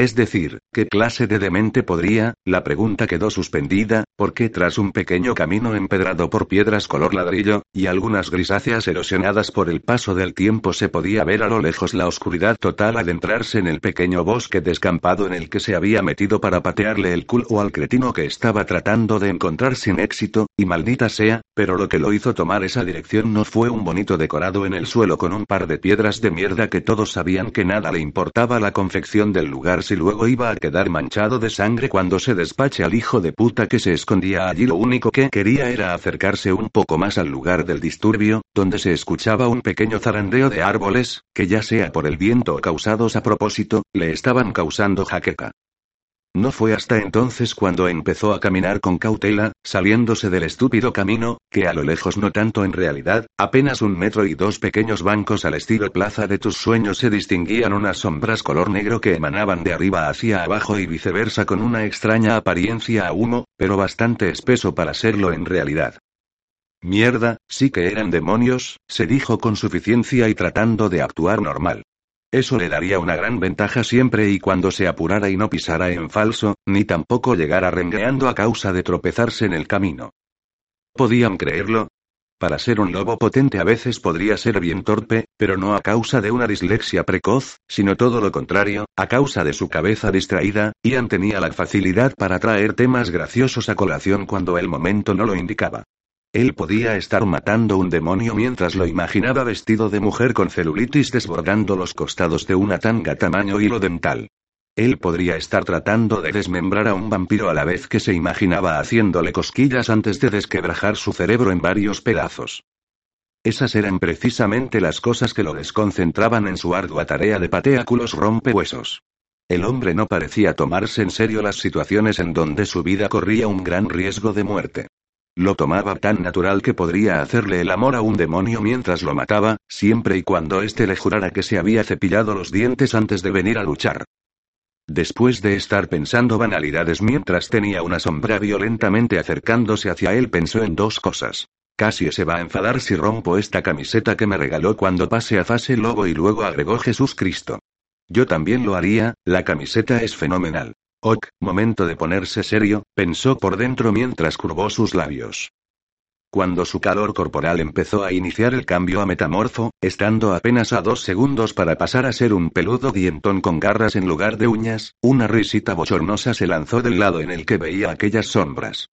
Es decir, ¿qué clase de demente podría? La pregunta quedó suspendida, porque tras un pequeño camino empedrado por piedras color ladrillo, y algunas grisáceas erosionadas por el paso del tiempo se podía ver a lo lejos la oscuridad total adentrarse en el pequeño bosque descampado en el que se había metido para patearle el culo al cretino que estaba tratando de encontrar sin éxito, y maldita sea, pero lo que lo hizo tomar esa dirección no fue un bonito decorado en el suelo con un par de piedras de mierda que todos sabían que nada le importaba la confección del lugar si luego iba a quedar manchado de sangre cuando se despache al hijo de puta que se escondía allí. Lo único que quería era acercarse un poco más al lugar del disturbio, donde se escuchaba un pequeño zarandeo de árboles, que ya sea por el viento o causados a propósito, le estaban causando jaqueca. No fue hasta entonces cuando empezó a caminar con cautela, saliéndose del estúpido camino, que a lo lejos no tanto en realidad, apenas un metro y dos pequeños bancos al estilo plaza de tus sueños se distinguían unas sombras color negro que emanaban de arriba hacia abajo y viceversa con una extraña apariencia a humo, pero bastante espeso para serlo en realidad. Mierda, sí que eran demonios, se dijo con suficiencia y tratando de actuar normal. Eso le daría una gran ventaja siempre y cuando se apurara y no pisara en falso, ni tampoco llegara rengueando a causa de tropezarse en el camino. ¿Podían creerlo? Para ser un lobo potente a veces podría ser bien torpe, pero no a causa de una dislexia precoz, sino todo lo contrario, a causa de su cabeza distraída, Ian tenía la facilidad para traer temas graciosos a colación cuando el momento no lo indicaba. Él podía estar matando un demonio mientras lo imaginaba vestido de mujer con celulitis desbordando los costados de una tanga tamaño hilo dental. Él podría estar tratando de desmembrar a un vampiro a la vez que se imaginaba haciéndole cosquillas antes de desquebrajar su cerebro en varios pedazos. Esas eran precisamente las cosas que lo desconcentraban en su ardua tarea de pateáculos rompehuesos. El hombre no parecía tomarse en serio las situaciones en donde su vida corría un gran riesgo de muerte. Lo tomaba tan natural que podría hacerle el amor a un demonio mientras lo mataba, siempre y cuando éste le jurara que se había cepillado los dientes antes de venir a luchar. Después de estar pensando banalidades mientras tenía una sombra violentamente acercándose hacia él, pensó en dos cosas. Casi se va a enfadar si rompo esta camiseta que me regaló cuando pase a fase lobo y luego agregó Jesús Cristo. Yo también lo haría, la camiseta es fenomenal. Ok, momento de ponerse serio, pensó por dentro mientras curvó sus labios. Cuando su calor corporal empezó a iniciar el cambio a metamorfo, estando apenas a dos segundos para pasar a ser un peludo dientón con garras en lugar de uñas, una risita bochornosa se lanzó del lado en el que veía aquellas sombras.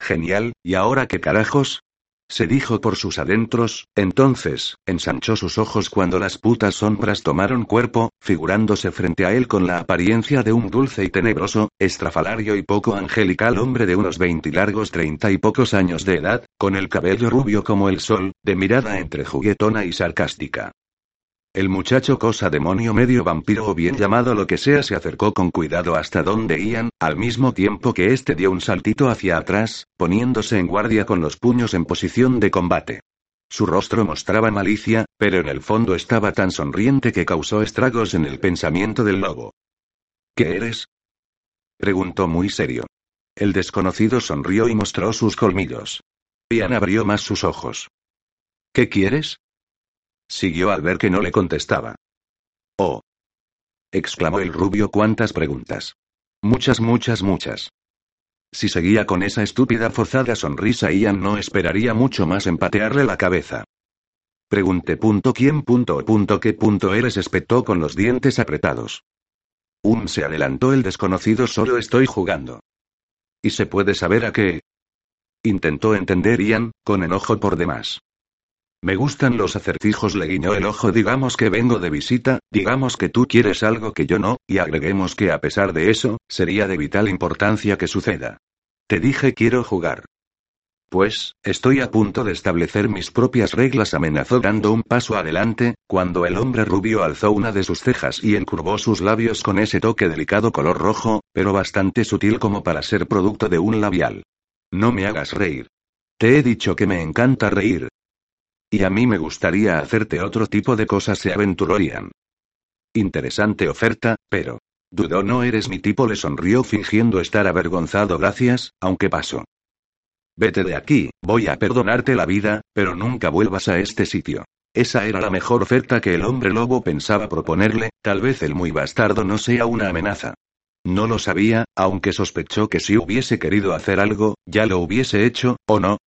Genial, ¿y ahora qué carajos? Se dijo por sus adentros, entonces, ensanchó sus ojos cuando las putas sombras tomaron cuerpo, figurándose frente a él con la apariencia de un dulce y tenebroso, estrafalario y poco angelical hombre de unos veinte largos treinta y pocos años de edad, con el cabello rubio como el sol, de mirada entre juguetona y sarcástica. El muchacho cosa demonio medio vampiro o bien llamado lo que sea se acercó con cuidado hasta donde Ian, al mismo tiempo que éste dio un saltito hacia atrás, poniéndose en guardia con los puños en posición de combate. Su rostro mostraba malicia, pero en el fondo estaba tan sonriente que causó estragos en el pensamiento del lobo. ¿Qué eres? preguntó muy serio. El desconocido sonrió y mostró sus colmillos. Ian abrió más sus ojos. ¿Qué quieres? Siguió al ver que no le contestaba. Oh. exclamó el rubio cuántas preguntas. Muchas, muchas, muchas. Si seguía con esa estúpida forzada sonrisa, Ian no esperaría mucho más en patearle la cabeza. Pregunté punto quién punto punto qué punto eres espetó con los dientes apretados. Un se adelantó el desconocido solo estoy jugando. ¿Y se puede saber a qué? Intentó entender Ian, con enojo por demás. Me gustan los acertijos, le guiñó el ojo. Digamos que vengo de visita, digamos que tú quieres algo que yo no, y agreguemos que a pesar de eso, sería de vital importancia que suceda. Te dije quiero jugar. Pues, estoy a punto de establecer mis propias reglas, amenazó dando un paso adelante, cuando el hombre rubio alzó una de sus cejas y encurvó sus labios con ese toque delicado color rojo, pero bastante sutil como para ser producto de un labial. No me hagas reír. Te he dicho que me encanta reír, y a mí me gustaría hacerte otro tipo de cosas, se aventuró Ian. Interesante oferta, pero. Dudó, no eres mi tipo, le sonrió fingiendo estar avergonzado. Gracias, aunque paso. Vete de aquí, voy a perdonarte la vida, pero nunca vuelvas a este sitio. Esa era la mejor oferta que el hombre lobo pensaba proponerle, tal vez el muy bastardo no sea una amenaza. No lo sabía, aunque sospechó que si hubiese querido hacer algo, ya lo hubiese hecho, ¿o no?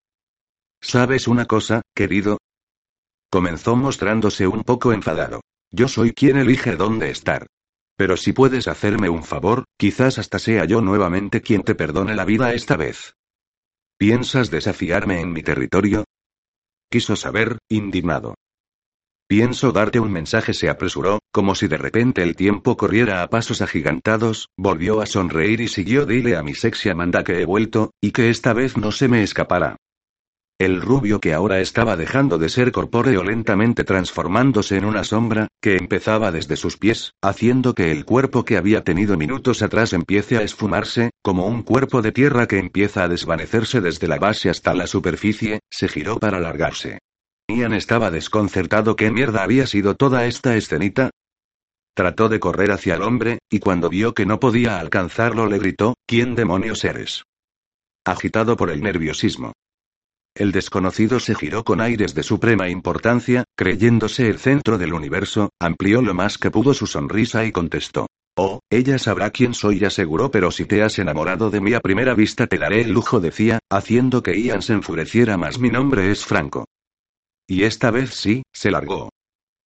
¿Sabes una cosa, querido? Comenzó mostrándose un poco enfadado. Yo soy quien elige dónde estar. Pero si puedes hacerme un favor, quizás hasta sea yo nuevamente quien te perdone la vida esta vez. ¿Piensas desafiarme en mi territorio? Quiso saber, indignado. Pienso darte un mensaje, se apresuró, como si de repente el tiempo corriera a pasos agigantados, volvió a sonreír y siguió dile a mi sexy Amanda que he vuelto, y que esta vez no se me escapará. El rubio que ahora estaba dejando de ser corpóreo lentamente transformándose en una sombra, que empezaba desde sus pies, haciendo que el cuerpo que había tenido minutos atrás empiece a esfumarse, como un cuerpo de tierra que empieza a desvanecerse desde la base hasta la superficie, se giró para alargarse. Ian estaba desconcertado. ¿Qué mierda había sido toda esta escenita? Trató de correr hacia el hombre, y cuando vio que no podía alcanzarlo le gritó, ¿quién demonios eres? Agitado por el nerviosismo. El desconocido se giró con aires de suprema importancia, creyéndose el centro del universo, amplió lo más que pudo su sonrisa y contestó. Oh, ella sabrá quién soy, aseguró, pero si te has enamorado de mí a primera vista te daré el lujo, decía, haciendo que Ian se enfureciera más. Mi nombre es Franco. Y esta vez sí, se largó.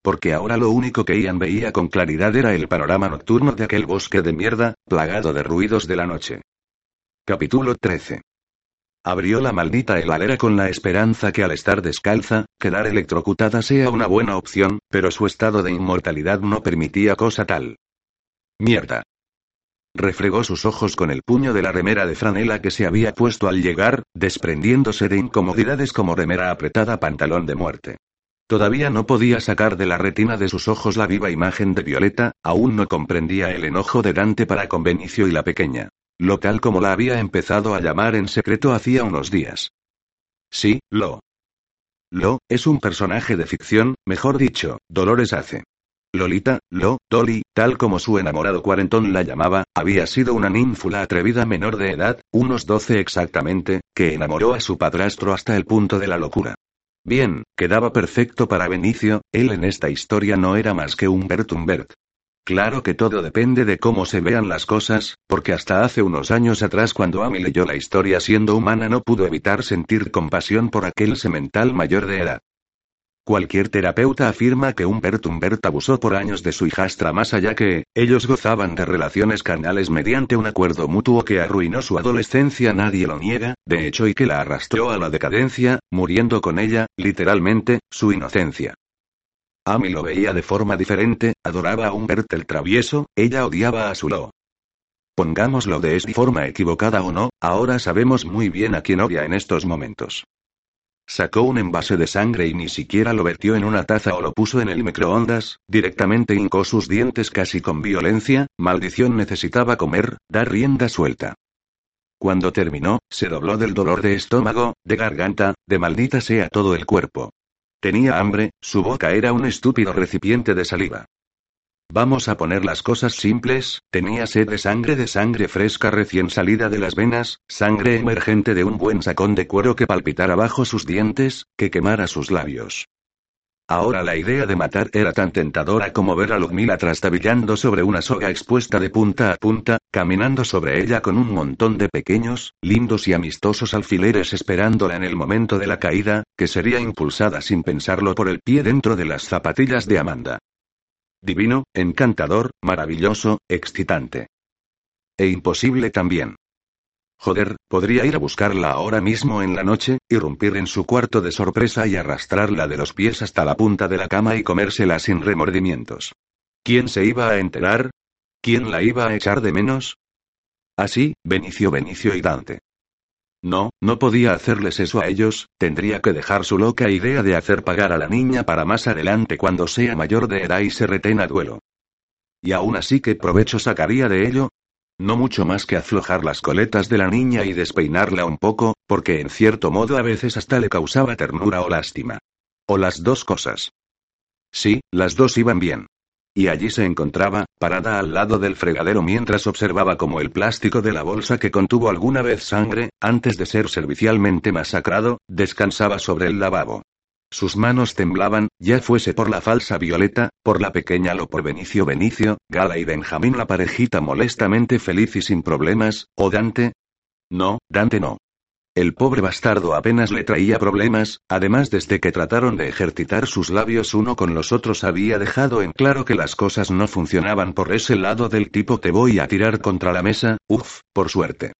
Porque ahora lo único que Ian veía con claridad era el panorama nocturno de aquel bosque de mierda, plagado de ruidos de la noche. Capítulo 13. Abrió la maldita heladera con la esperanza que al estar descalza, quedar electrocutada sea una buena opción, pero su estado de inmortalidad no permitía cosa tal. Mierda. Refregó sus ojos con el puño de la remera de franela que se había puesto al llegar, desprendiéndose de incomodidades como remera apretada pantalón de muerte. Todavía no podía sacar de la retina de sus ojos la viva imagen de Violeta, aún no comprendía el enojo de Dante para con Benicio y la pequeña. Lo tal como la había empezado a llamar en secreto hacía unos días. Sí, Lo. Lo, es un personaje de ficción, mejor dicho, Dolores hace. Lolita, Lo, Dolly, tal como su enamorado cuarentón la llamaba, había sido una ninfula atrevida menor de edad, unos doce exactamente, que enamoró a su padrastro hasta el punto de la locura. Bien, quedaba perfecto para Benicio, él en esta historia no era más que un Bert Bert. Claro que todo depende de cómo se vean las cosas, porque hasta hace unos años atrás cuando Amy leyó la historia siendo humana no pudo evitar sentir compasión por aquel semental mayor de edad. Cualquier terapeuta afirma que Humbert Humbert abusó por años de su hijastra más allá que, ellos gozaban de relaciones carnales mediante un acuerdo mutuo que arruinó su adolescencia nadie lo niega, de hecho y que la arrastró a la decadencia, muriendo con ella, literalmente, su inocencia. Amy lo veía de forma diferente, adoraba a Humbert el travieso, ella odiaba a Sulo. Pongámoslo de esta forma equivocada o no, ahora sabemos muy bien a quién odia en estos momentos. Sacó un envase de sangre y ni siquiera lo vertió en una taza o lo puso en el microondas, directamente hincó sus dientes casi con violencia, maldición necesitaba comer, dar rienda suelta. Cuando terminó, se dobló del dolor de estómago, de garganta, de maldita sea todo el cuerpo. Tenía hambre, su boca era un estúpido recipiente de saliva. Vamos a poner las cosas simples, tenía sed de sangre de sangre fresca recién salida de las venas, sangre emergente de un buen sacón de cuero que palpitara bajo sus dientes, que quemara sus labios. Ahora la idea de matar era tan tentadora como ver a Ludmila trastabillando sobre una soga expuesta de punta a punta, caminando sobre ella con un montón de pequeños, lindos y amistosos alfileres esperándola en el momento de la caída, que sería impulsada sin pensarlo por el pie dentro de las zapatillas de Amanda. Divino, encantador, maravilloso, excitante. E imposible también. Joder, podría ir a buscarla ahora mismo en la noche, irrumpir en su cuarto de sorpresa y arrastrarla de los pies hasta la punta de la cama y comérsela sin remordimientos. ¿Quién se iba a enterar? ¿Quién la iba a echar de menos? Así, Benicio Benicio y Dante. No, no podía hacerles eso a ellos, tendría que dejar su loca idea de hacer pagar a la niña para más adelante cuando sea mayor de edad y se retena duelo. Y aún así, ¿qué provecho sacaría de ello? No mucho más que aflojar las coletas de la niña y despeinarla un poco, porque en cierto modo a veces hasta le causaba ternura o lástima. O las dos cosas. Sí, las dos iban bien. Y allí se encontraba, parada al lado del fregadero mientras observaba cómo el plástico de la bolsa que contuvo alguna vez sangre, antes de ser servicialmente masacrado, descansaba sobre el lavabo. Sus manos temblaban, ya fuese por la falsa Violeta, por la pequeña lo por Benicio Benicio, Gala y Benjamín la parejita molestamente feliz y sin problemas, o Dante. No, Dante no. El pobre bastardo apenas le traía problemas, además desde que trataron de ejercitar sus labios uno con los otros había dejado en claro que las cosas no funcionaban por ese lado del tipo te voy a tirar contra la mesa, uff, por suerte.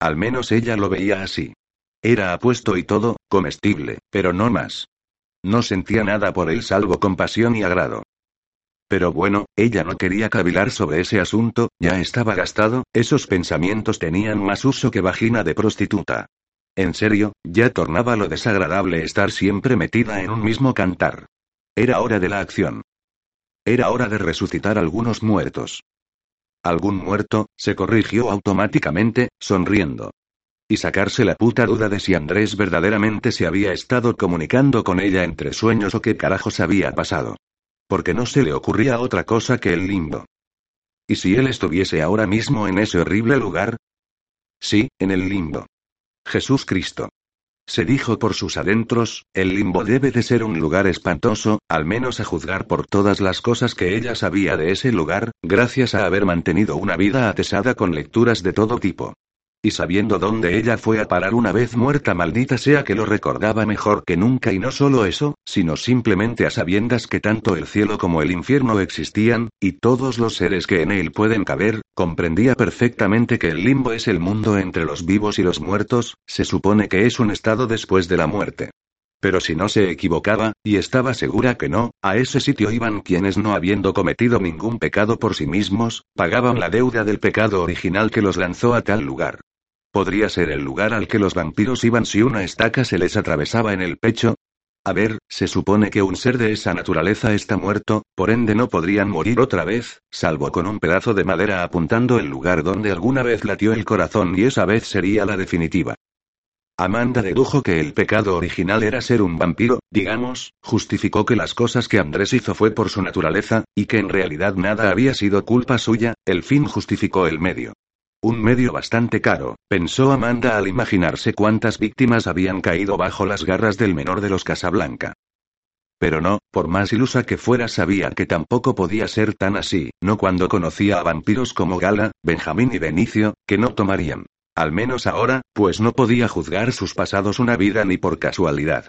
Al menos ella lo veía así. Era apuesto y todo, comestible, pero no más. No sentía nada por él salvo compasión y agrado. Pero bueno, ella no quería cavilar sobre ese asunto, ya estaba gastado, esos pensamientos tenían más uso que vagina de prostituta. En serio, ya tornaba lo desagradable estar siempre metida en un mismo cantar. Era hora de la acción. Era hora de resucitar algunos muertos. Algún muerto, se corrigió automáticamente, sonriendo. Y sacarse la puta duda de si Andrés verdaderamente se había estado comunicando con ella entre sueños o qué carajos había pasado. Porque no se le ocurría otra cosa que el limbo. ¿Y si él estuviese ahora mismo en ese horrible lugar? Sí, en el limbo. Jesús Cristo. Se dijo por sus adentros, el limbo debe de ser un lugar espantoso, al menos a juzgar por todas las cosas que ella sabía de ese lugar, gracias a haber mantenido una vida atesada con lecturas de todo tipo. Y sabiendo dónde ella fue a parar una vez muerta, maldita sea que lo recordaba mejor que nunca y no solo eso, sino simplemente a sabiendas que tanto el cielo como el infierno existían, y todos los seres que en él pueden caber, comprendía perfectamente que el limbo es el mundo entre los vivos y los muertos, se supone que es un estado después de la muerte. Pero si no se equivocaba, y estaba segura que no, a ese sitio iban quienes no habiendo cometido ningún pecado por sí mismos, pagaban la deuda del pecado original que los lanzó a tal lugar. Podría ser el lugar al que los vampiros iban si una estaca se les atravesaba en el pecho. A ver, se supone que un ser de esa naturaleza está muerto, por ende no podrían morir otra vez, salvo con un pedazo de madera apuntando el lugar donde alguna vez latió el corazón y esa vez sería la definitiva. Amanda dedujo que el pecado original era ser un vampiro, digamos, justificó que las cosas que Andrés hizo fue por su naturaleza, y que en realidad nada había sido culpa suya, el fin justificó el medio. Un medio bastante caro, pensó Amanda al imaginarse cuántas víctimas habían caído bajo las garras del menor de los Casablanca. Pero no, por más ilusa que fuera sabía que tampoco podía ser tan así, no cuando conocía a vampiros como Gala, Benjamín y Benicio, que no tomarían. Al menos ahora, pues no podía juzgar sus pasados una vida ni por casualidad.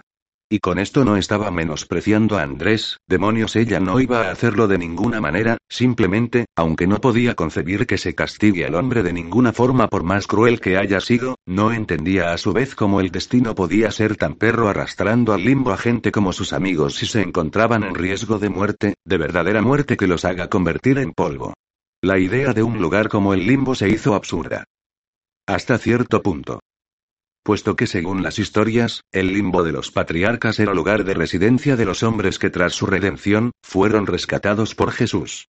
Y con esto no estaba menospreciando a Andrés, demonios, ella no iba a hacerlo de ninguna manera, simplemente, aunque no podía concebir que se castigue al hombre de ninguna forma por más cruel que haya sido, no entendía a su vez cómo el destino podía ser tan perro arrastrando al limbo a gente como sus amigos si se encontraban en riesgo de muerte, de verdadera muerte que los haga convertir en polvo. La idea de un lugar como el limbo se hizo absurda. Hasta cierto punto puesto que según las historias, el limbo de los patriarcas era lugar de residencia de los hombres que tras su redención, fueron rescatados por Jesús.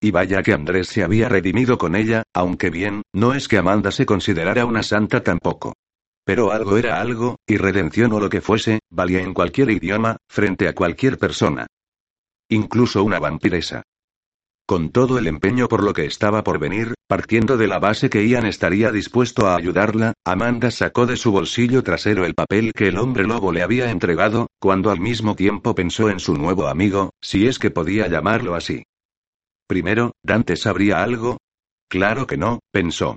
Y vaya que Andrés se había redimido con ella, aunque bien, no es que Amanda se considerara una santa tampoco. Pero algo era algo, y redención o lo que fuese, valía en cualquier idioma, frente a cualquier persona. Incluso una vampiresa. Con todo el empeño por lo que estaba por venir, partiendo de la base que Ian estaría dispuesto a ayudarla, Amanda sacó de su bolsillo trasero el papel que el hombre lobo le había entregado, cuando al mismo tiempo pensó en su nuevo amigo, si es que podía llamarlo así. Primero, ¿Dante sabría algo? Claro que no, pensó.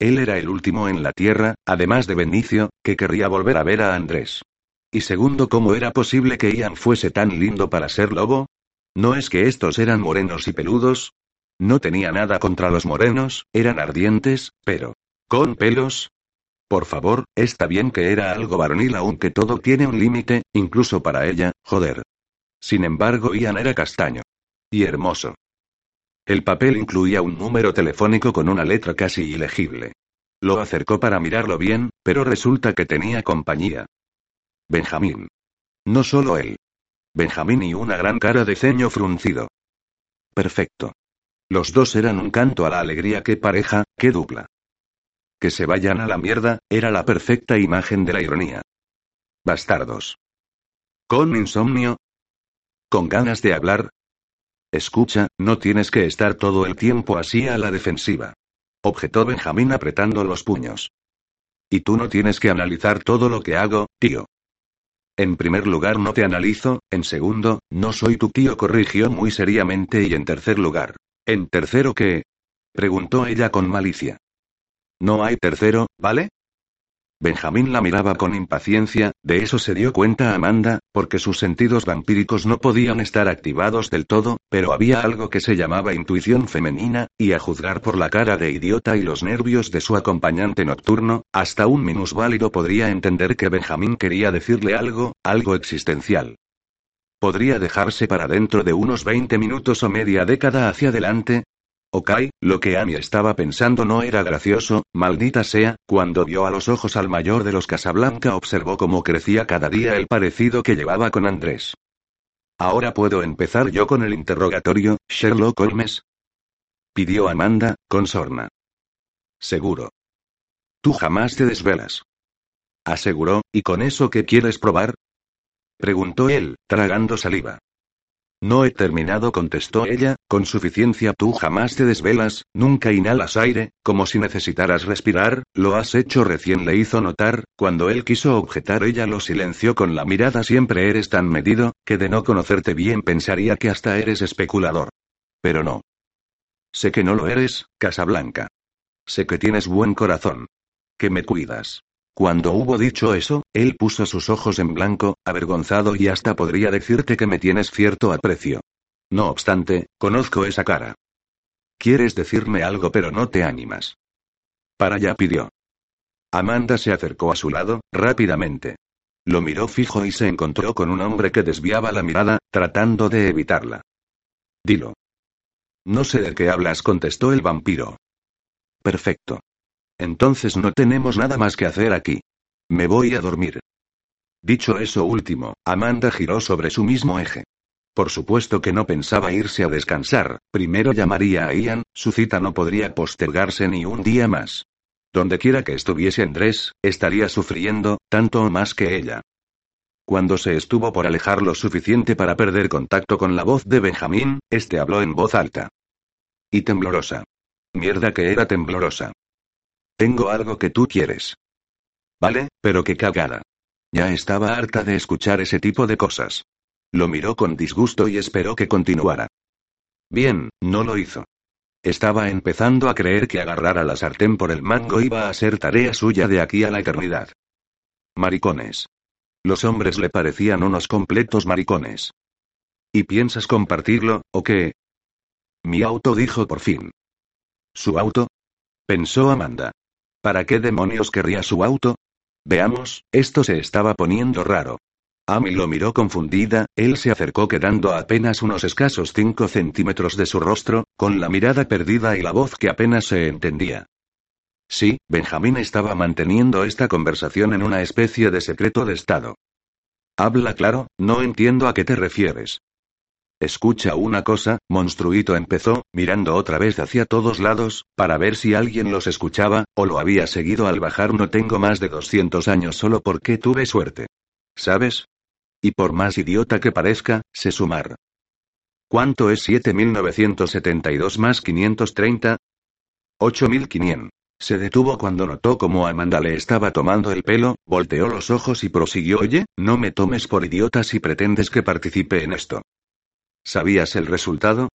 Él era el último en la Tierra, además de Benicio, que querría volver a ver a Andrés. Y segundo, ¿cómo era posible que Ian fuese tan lindo para ser lobo? ¿No es que estos eran morenos y peludos? No tenía nada contra los morenos, eran ardientes, pero... ¿Con pelos? Por favor, está bien que era algo varonil aunque todo tiene un límite, incluso para ella, joder. Sin embargo, Ian era castaño. Y hermoso. El papel incluía un número telefónico con una letra casi ilegible. Lo acercó para mirarlo bien, pero resulta que tenía compañía. Benjamín. No solo él. Benjamín y una gran cara de ceño fruncido. Perfecto. Los dos eran un canto a la alegría, qué pareja, qué dupla. Que se vayan a la mierda, era la perfecta imagen de la ironía. Bastardos. ¿Con insomnio? ¿Con ganas de hablar? Escucha, no tienes que estar todo el tiempo así a la defensiva. Objetó Benjamín apretando los puños. Y tú no tienes que analizar todo lo que hago, tío. En primer lugar no te analizo, en segundo, no soy tu tío, corrigió muy seriamente y en tercer lugar. ¿En tercero qué? preguntó ella con malicia. No hay tercero, ¿vale? Benjamín la miraba con impaciencia, de eso se dio cuenta Amanda, porque sus sentidos vampíricos no podían estar activados del todo, pero había algo que se llamaba intuición femenina, y a juzgar por la cara de idiota y los nervios de su acompañante nocturno, hasta un minusválido podría entender que Benjamín quería decirle algo, algo existencial. Podría dejarse para dentro de unos 20 minutos o media década hacia adelante, Ok, lo que Amy estaba pensando no era gracioso, maldita sea, cuando vio a los ojos al mayor de los Casablanca observó cómo crecía cada día el parecido que llevaba con Andrés. Ahora puedo empezar yo con el interrogatorio, Sherlock Holmes. Pidió Amanda, con sorna. Seguro. Tú jamás te desvelas. Aseguró, ¿y con eso qué quieres probar? Preguntó él, tragando saliva. No he terminado, contestó ella, con suficiencia tú jamás te desvelas, nunca inhalas aire, como si necesitaras respirar, lo has hecho recién le hizo notar, cuando él quiso objetar ella lo silenció con la mirada siempre eres tan medido, que de no conocerte bien pensaría que hasta eres especulador. Pero no. Sé que no lo eres, Casablanca. Sé que tienes buen corazón. Que me cuidas. Cuando hubo dicho eso, él puso sus ojos en blanco, avergonzado y hasta podría decirte que me tienes cierto aprecio. No obstante, conozco esa cara. Quieres decirme algo pero no te animas. Para allá pidió. Amanda se acercó a su lado, rápidamente. Lo miró fijo y se encontró con un hombre que desviaba la mirada, tratando de evitarla. Dilo. No sé de qué hablas, contestó el vampiro. Perfecto. Entonces no tenemos nada más que hacer aquí. Me voy a dormir. Dicho eso último, Amanda giró sobre su mismo eje. Por supuesto que no pensaba irse a descansar, primero llamaría a Ian, su cita no podría postergarse ni un día más. Donde quiera que estuviese Andrés, estaría sufriendo, tanto o más que ella. Cuando se estuvo por alejar lo suficiente para perder contacto con la voz de Benjamín, este habló en voz alta. Y temblorosa. Mierda que era temblorosa. Tengo algo que tú quieres. Vale, pero qué cagada. Ya estaba harta de escuchar ese tipo de cosas. Lo miró con disgusto y esperó que continuara. Bien, no lo hizo. Estaba empezando a creer que agarrar a la sartén por el mango iba a ser tarea suya de aquí a la eternidad. Maricones. Los hombres le parecían unos completos maricones. ¿Y piensas compartirlo, o qué? Mi auto dijo por fin. ¿Su auto? Pensó Amanda. ¿Para qué demonios querría su auto? Veamos, esto se estaba poniendo raro. Amy lo miró confundida, él se acercó quedando apenas unos escasos cinco centímetros de su rostro, con la mirada perdida y la voz que apenas se entendía. Sí, Benjamín estaba manteniendo esta conversación en una especie de secreto de Estado. Habla claro, no entiendo a qué te refieres. Escucha una cosa, monstruito empezó, mirando otra vez hacia todos lados, para ver si alguien los escuchaba, o lo había seguido al bajar. No tengo más de 200 años solo porque tuve suerte. ¿Sabes? Y por más idiota que parezca, sé sumar. ¿Cuánto es 7972 más 530? 8500. Se detuvo cuando notó cómo Amanda le estaba tomando el pelo, volteó los ojos y prosiguió, oye, no me tomes por idiota si pretendes que participe en esto. ¿Sabías el resultado?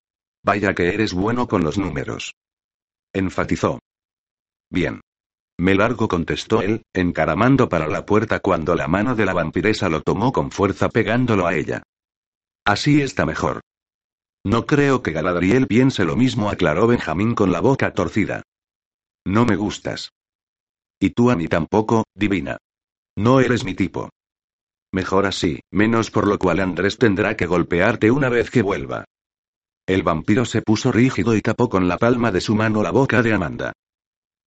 Vaya que eres bueno con los números. Enfatizó. Bien. Me largo, contestó él, encaramando para la puerta cuando la mano de la vampiresa lo tomó con fuerza pegándolo a ella. Así está mejor. No creo que Galadriel piense lo mismo, aclaró Benjamín con la boca torcida. No me gustas. Y tú a mí tampoco, divina. No eres mi tipo. Mejor así, menos por lo cual Andrés tendrá que golpearte una vez que vuelva. El vampiro se puso rígido y tapó con la palma de su mano la boca de Amanda.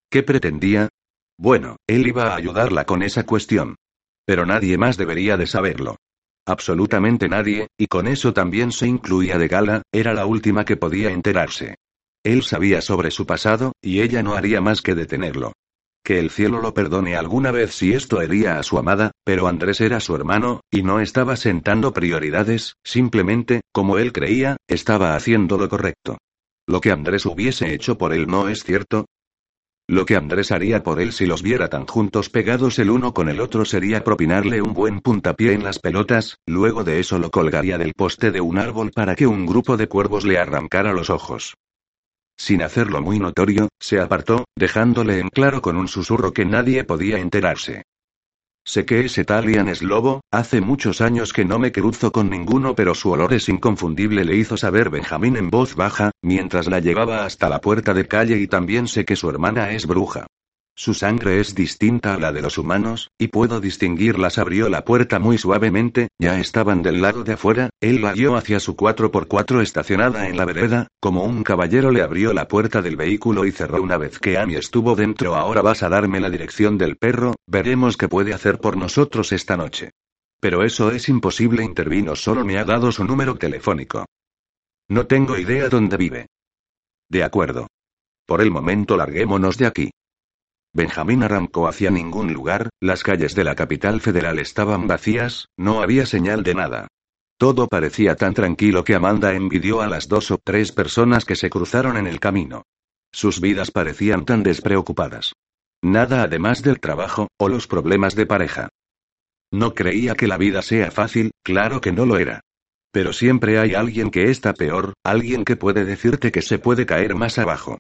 ¿Qué pretendía? Bueno, él iba a ayudarla con esa cuestión. Pero nadie más debería de saberlo. Absolutamente nadie, y con eso también se incluía de Gala, era la última que podía enterarse. Él sabía sobre su pasado, y ella no haría más que detenerlo. Que el cielo lo perdone alguna vez si esto hería a su amada, pero Andrés era su hermano, y no estaba sentando prioridades, simplemente, como él creía, estaba haciendo lo correcto. Lo que Andrés hubiese hecho por él no es cierto, lo que Andrés haría por él si los viera tan juntos pegados el uno con el otro sería propinarle un buen puntapié en las pelotas, luego de eso lo colgaría del poste de un árbol para que un grupo de cuervos le arrancara los ojos. Sin hacerlo muy notorio, se apartó, dejándole en claro con un susurro que nadie podía enterarse. Sé que ese Talian es lobo, hace muchos años que no me cruzo con ninguno, pero su olor es inconfundible, le hizo saber Benjamín en voz baja, mientras la llevaba hasta la puerta de calle y también sé que su hermana es bruja. Su sangre es distinta a la de los humanos, y puedo distinguirlas. Abrió la puerta muy suavemente, ya estaban del lado de afuera, él la guió hacia su 4x4 estacionada en la vereda, como un caballero le abrió la puerta del vehículo y cerró una vez que Amy estuvo dentro. Ahora vas a darme la dirección del perro, veremos qué puede hacer por nosotros esta noche. Pero eso es imposible, intervino, solo me ha dado su número telefónico. No tengo idea dónde vive. De acuerdo. Por el momento larguémonos de aquí. Benjamín arrancó hacia ningún lugar, las calles de la capital federal estaban vacías, no había señal de nada. Todo parecía tan tranquilo que Amanda envidió a las dos o tres personas que se cruzaron en el camino. Sus vidas parecían tan despreocupadas. Nada además del trabajo, o los problemas de pareja. No creía que la vida sea fácil, claro que no lo era. Pero siempre hay alguien que está peor, alguien que puede decirte que se puede caer más abajo.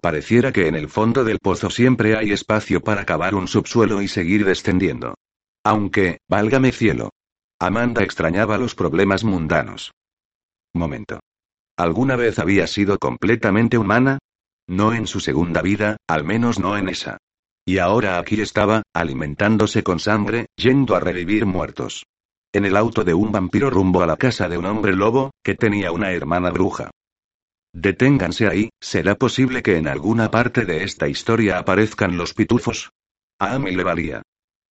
Pareciera que en el fondo del pozo siempre hay espacio para cavar un subsuelo y seguir descendiendo. Aunque, válgame cielo. Amanda extrañaba los problemas mundanos. Momento. ¿Alguna vez había sido completamente humana? No en su segunda vida, al menos no en esa. Y ahora aquí estaba, alimentándose con sangre, yendo a revivir muertos. En el auto de un vampiro rumbo a la casa de un hombre lobo, que tenía una hermana bruja. Deténganse ahí, ¿será posible que en alguna parte de esta historia aparezcan los pitufos? A Amy le valía.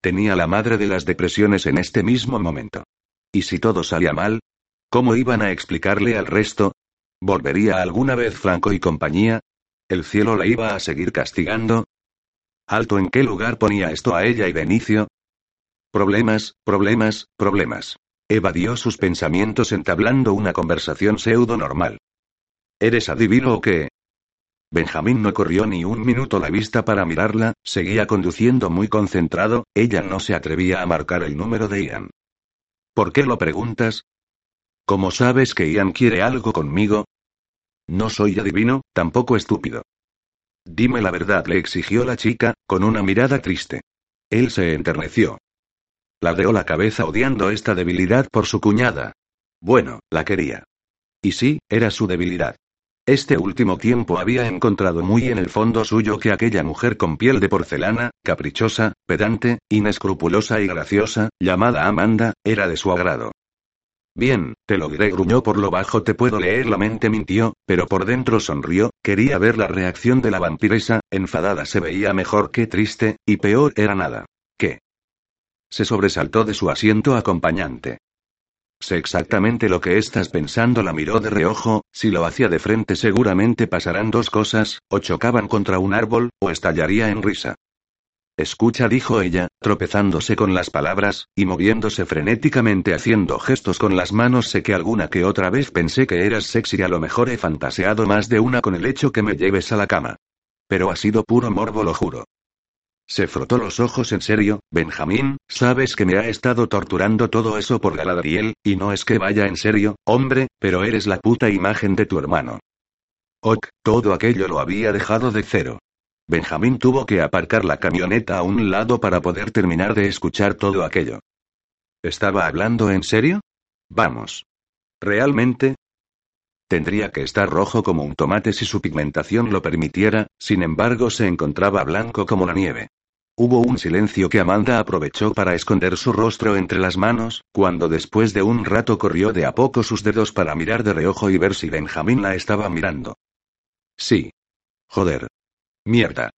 Tenía la madre de las depresiones en este mismo momento. ¿Y si todo salía mal? ¿Cómo iban a explicarle al resto? ¿Volvería alguna vez Franco y compañía? ¿El cielo la iba a seguir castigando? ¿Alto en qué lugar ponía esto a ella y Benicio? Problemas, problemas, problemas. Evadió sus pensamientos entablando una conversación pseudo normal. ¿Eres adivino o qué? Benjamín no corrió ni un minuto la vista para mirarla, seguía conduciendo muy concentrado, ella no se atrevía a marcar el número de Ian. ¿Por qué lo preguntas? ¿Cómo sabes que Ian quiere algo conmigo? No soy adivino, tampoco estúpido. Dime la verdad, le exigió la chica, con una mirada triste. Él se enterneció. Ladeó la cabeza odiando esta debilidad por su cuñada. Bueno, la quería. Y sí, era su debilidad. Este último tiempo había encontrado muy en el fondo suyo que aquella mujer con piel de porcelana, caprichosa, pedante, inescrupulosa y graciosa, llamada Amanda, era de su agrado. Bien, te lo diré, gruñó por lo bajo, te puedo leer la mente, mintió, pero por dentro sonrió, quería ver la reacción de la vampiresa, enfadada se veía mejor que triste, y peor era nada. ¿Qué? Se sobresaltó de su asiento acompañante. Sé exactamente lo que estás pensando, la miró de reojo, si lo hacía de frente seguramente pasarán dos cosas, o chocaban contra un árbol, o estallaría en risa. Escucha, dijo ella, tropezándose con las palabras, y moviéndose frenéticamente haciendo gestos con las manos. Sé que alguna que otra vez pensé que eras sexy y a lo mejor he fantaseado más de una con el hecho que me lleves a la cama. Pero ha sido puro morbo, lo juro. Se frotó los ojos en serio, Benjamín, sabes que me ha estado torturando todo eso por Galadriel, y no es que vaya en serio, hombre, pero eres la puta imagen de tu hermano. Ok, todo aquello lo había dejado de cero. Benjamín tuvo que aparcar la camioneta a un lado para poder terminar de escuchar todo aquello. ¿Estaba hablando en serio? Vamos. ¿Realmente? Tendría que estar rojo como un tomate si su pigmentación lo permitiera, sin embargo se encontraba blanco como la nieve. Hubo un silencio que Amanda aprovechó para esconder su rostro entre las manos, cuando después de un rato corrió de a poco sus dedos para mirar de reojo y ver si Benjamín la estaba mirando. Sí. Joder. Mierda.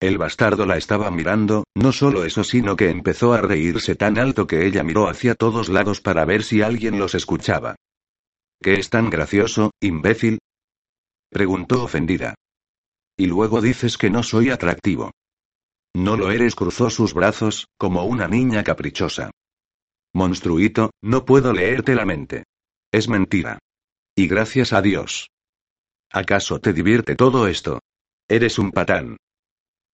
El bastardo la estaba mirando, no solo eso sino que empezó a reírse tan alto que ella miró hacia todos lados para ver si alguien los escuchaba. ¿Qué es tan gracioso, imbécil? preguntó ofendida. Y luego dices que no soy atractivo. No lo eres, cruzó sus brazos, como una niña caprichosa. Monstruito, no puedo leerte la mente. Es mentira. Y gracias a Dios. ¿Acaso te divierte todo esto? Eres un patán.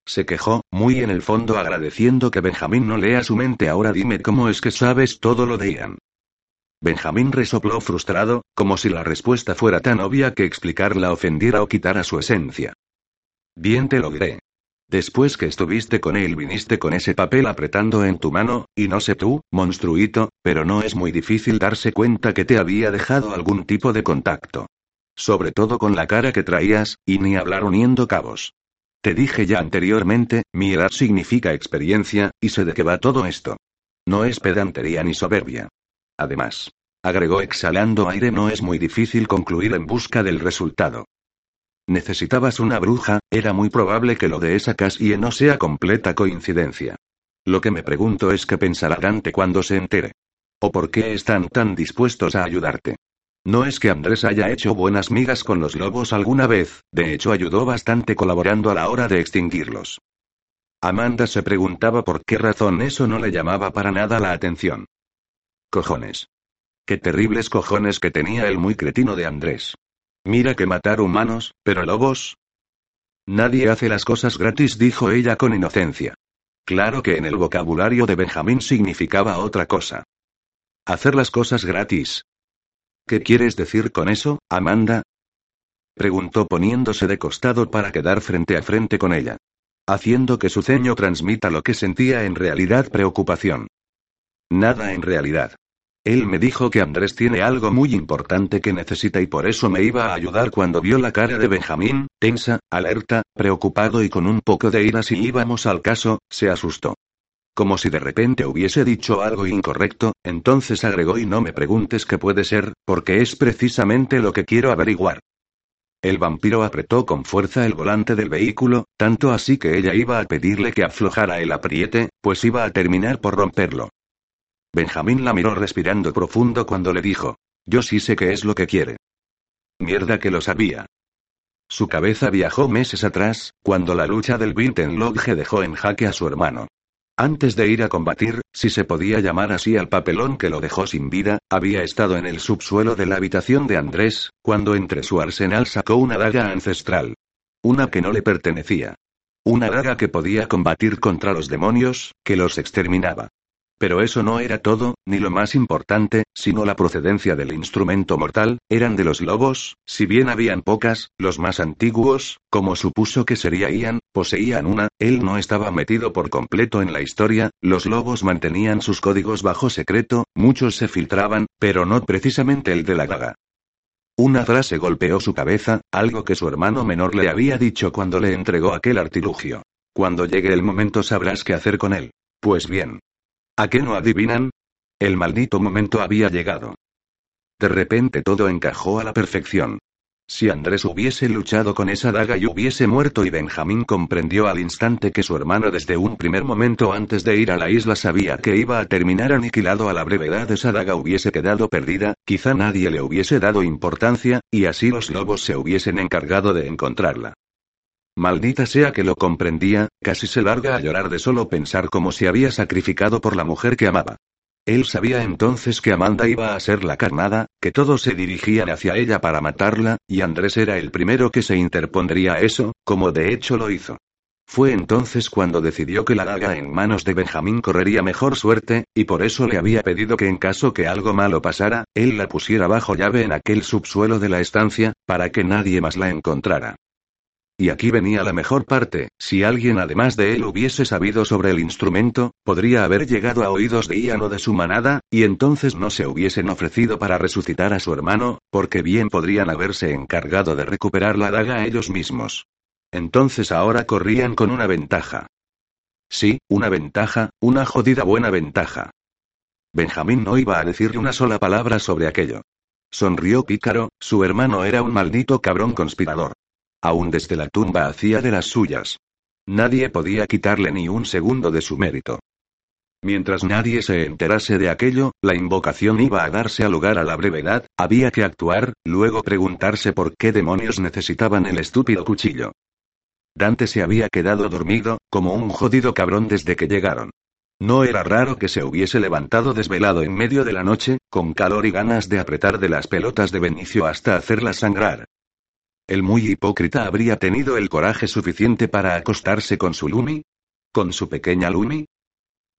Se quejó, muy en el fondo agradeciendo que Benjamín no lea su mente. Ahora dime cómo es que sabes todo lo de Ian. Benjamín resopló frustrado, como si la respuesta fuera tan obvia que explicarla ofendiera o quitara su esencia. Bien te lo diré. Después que estuviste con él viniste con ese papel apretando en tu mano, y no sé tú, monstruito, pero no es muy difícil darse cuenta que te había dejado algún tipo de contacto. Sobre todo con la cara que traías, y ni hablar uniendo cabos. Te dije ya anteriormente, mi significa experiencia, y sé de qué va todo esto. No es pedantería ni soberbia. Además, agregó exhalando aire, no es muy difícil concluir en busca del resultado. Necesitabas una bruja, era muy probable que lo de esa Cassie no sea completa coincidencia. Lo que me pregunto es qué pensará Dante cuando se entere. ¿O por qué están tan dispuestos a ayudarte? No es que Andrés haya hecho buenas migas con los lobos alguna vez, de hecho ayudó bastante colaborando a la hora de extinguirlos. Amanda se preguntaba por qué razón eso no le llamaba para nada la atención. Cojones. Qué terribles cojones que tenía el muy cretino de Andrés. Mira que matar humanos, pero lobos. Nadie hace las cosas gratis, dijo ella con inocencia. Claro que en el vocabulario de Benjamín significaba otra cosa. Hacer las cosas gratis. ¿Qué quieres decir con eso, Amanda? Preguntó poniéndose de costado para quedar frente a frente con ella. Haciendo que su ceño transmita lo que sentía en realidad preocupación. Nada en realidad. Él me dijo que Andrés tiene algo muy importante que necesita y por eso me iba a ayudar cuando vio la cara de Benjamín, tensa, alerta, preocupado y con un poco de ira si íbamos al caso, se asustó. Como si de repente hubiese dicho algo incorrecto, entonces agregó y no me preguntes qué puede ser, porque es precisamente lo que quiero averiguar. El vampiro apretó con fuerza el volante del vehículo, tanto así que ella iba a pedirle que aflojara el apriete, pues iba a terminar por romperlo. Benjamín la miró respirando profundo cuando le dijo. Yo sí sé qué es lo que quiere. Mierda que lo sabía. Su cabeza viajó meses atrás, cuando la lucha del Vinten Lodge dejó en jaque a su hermano. Antes de ir a combatir, si se podía llamar así al papelón que lo dejó sin vida, había estado en el subsuelo de la habitación de Andrés, cuando entre su arsenal sacó una daga ancestral. Una que no le pertenecía. Una daga que podía combatir contra los demonios, que los exterminaba. Pero eso no era todo, ni lo más importante, sino la procedencia del instrumento mortal, eran de los lobos, si bien habían pocas, los más antiguos, como supuso que sería Ian, poseían una, él no estaba metido por completo en la historia, los lobos mantenían sus códigos bajo secreto, muchos se filtraban, pero no precisamente el de la daga. Una frase golpeó su cabeza, algo que su hermano menor le había dicho cuando le entregó aquel artilugio. Cuando llegue el momento sabrás qué hacer con él. Pues bien, ¿A qué no adivinan? El maldito momento había llegado. De repente todo encajó a la perfección. Si Andrés hubiese luchado con esa daga y hubiese muerto y Benjamín comprendió al instante que su hermano desde un primer momento antes de ir a la isla sabía que iba a terminar aniquilado a la brevedad esa daga hubiese quedado perdida, quizá nadie le hubiese dado importancia, y así los lobos se hubiesen encargado de encontrarla. Maldita sea que lo comprendía, casi se larga a llorar de solo pensar cómo se había sacrificado por la mujer que amaba. Él sabía entonces que Amanda iba a ser la carnada, que todos se dirigían hacia ella para matarla, y Andrés era el primero que se interpondría a eso, como de hecho lo hizo. Fue entonces cuando decidió que la daga en manos de Benjamín correría mejor suerte, y por eso le había pedido que en caso que algo malo pasara, él la pusiera bajo llave en aquel subsuelo de la estancia, para que nadie más la encontrara. Y aquí venía la mejor parte, si alguien además de él hubiese sabido sobre el instrumento, podría haber llegado a oídos de Ian o de su manada, y entonces no se hubiesen ofrecido para resucitar a su hermano, porque bien podrían haberse encargado de recuperar la daga ellos mismos. Entonces ahora corrían con una ventaja. Sí, una ventaja, una jodida buena ventaja. Benjamín no iba a decirle una sola palabra sobre aquello. Sonrió pícaro, su hermano era un maldito cabrón conspirador. Aún desde la tumba hacía de las suyas. Nadie podía quitarle ni un segundo de su mérito. Mientras nadie se enterase de aquello, la invocación iba a darse a lugar a la brevedad, había que actuar, luego preguntarse por qué demonios necesitaban el estúpido cuchillo. Dante se había quedado dormido, como un jodido cabrón desde que llegaron. No era raro que se hubiese levantado desvelado en medio de la noche, con calor y ganas de apretar de las pelotas de Benicio hasta hacerlas sangrar. ¿El muy hipócrita habría tenido el coraje suficiente para acostarse con su Lumi? ¿Con su pequeña Lumi?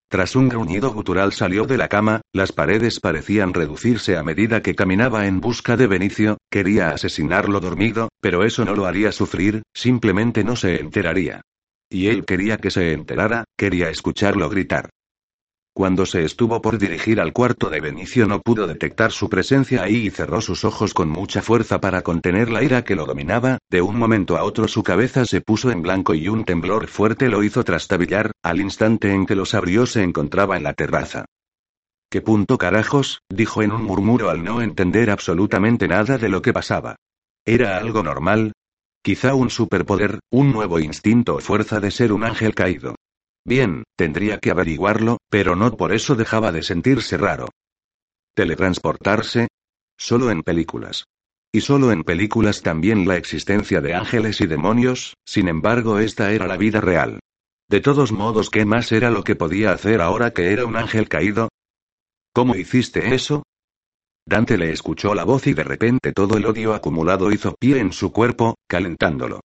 Tras un gruñido gutural salió de la cama, las paredes parecían reducirse a medida que caminaba en busca de Benicio, quería asesinarlo dormido, pero eso no lo haría sufrir, simplemente no se enteraría. Y él quería que se enterara, quería escucharlo gritar. Cuando se estuvo por dirigir al cuarto de Benicio no pudo detectar su presencia ahí y cerró sus ojos con mucha fuerza para contener la ira que lo dominaba, de un momento a otro su cabeza se puso en blanco y un temblor fuerte lo hizo trastabillar, al instante en que los abrió se encontraba en la terraza. ¿Qué punto carajos? dijo en un murmuro al no entender absolutamente nada de lo que pasaba. ¿Era algo normal? Quizá un superpoder, un nuevo instinto o fuerza de ser un ángel caído. Bien, tendría que averiguarlo, pero no por eso dejaba de sentirse raro. ¿Teletransportarse? Solo en películas. Y solo en películas también la existencia de ángeles y demonios, sin embargo esta era la vida real. De todos modos, ¿qué más era lo que podía hacer ahora que era un ángel caído? ¿Cómo hiciste eso? Dante le escuchó la voz y de repente todo el odio acumulado hizo pie en su cuerpo, calentándolo.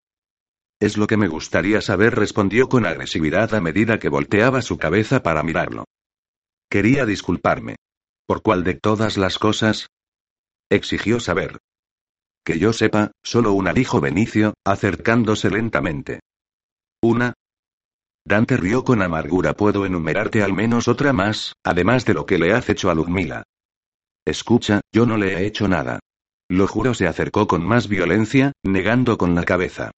Es lo que me gustaría saber, respondió con agresividad a medida que volteaba su cabeza para mirarlo. Quería disculparme. ¿Por cuál de todas las cosas? Exigió saber. Que yo sepa, solo una, dijo Benicio, acercándose lentamente. ¿Una? Dante rió con amargura. Puedo enumerarte al menos otra más, además de lo que le has hecho a Ludmila. Escucha, yo no le he hecho nada. Lo juro, se acercó con más violencia, negando con la cabeza.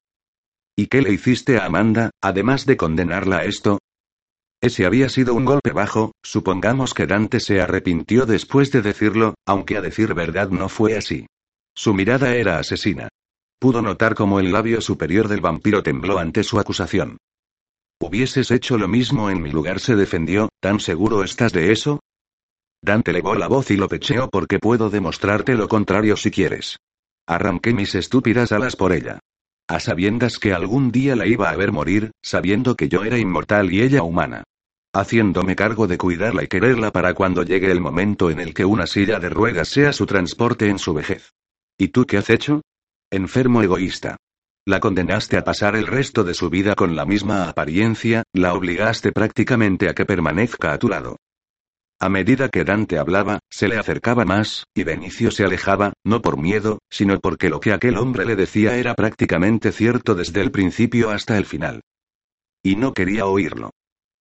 ¿Y qué le hiciste a Amanda, además de condenarla a esto? Ese había sido un golpe bajo, supongamos que Dante se arrepintió después de decirlo, aunque a decir verdad no fue así. Su mirada era asesina. Pudo notar cómo el labio superior del vampiro tembló ante su acusación. ¿Hubieses hecho lo mismo en mi lugar? se defendió, ¿tan seguro estás de eso? Dante levó la voz y lo pecheó porque puedo demostrarte lo contrario si quieres. Arranqué mis estúpidas alas por ella. A sabiendas que algún día la iba a ver morir, sabiendo que yo era inmortal y ella humana. Haciéndome cargo de cuidarla y quererla para cuando llegue el momento en el que una silla de ruedas sea su transporte en su vejez. ¿Y tú qué has hecho? Enfermo egoísta. La condenaste a pasar el resto de su vida con la misma apariencia, la obligaste prácticamente a que permanezca a tu lado. A medida que Dante hablaba, se le acercaba más, y Benicio se alejaba, no por miedo, sino porque lo que aquel hombre le decía era prácticamente cierto desde el principio hasta el final. Y no quería oírlo.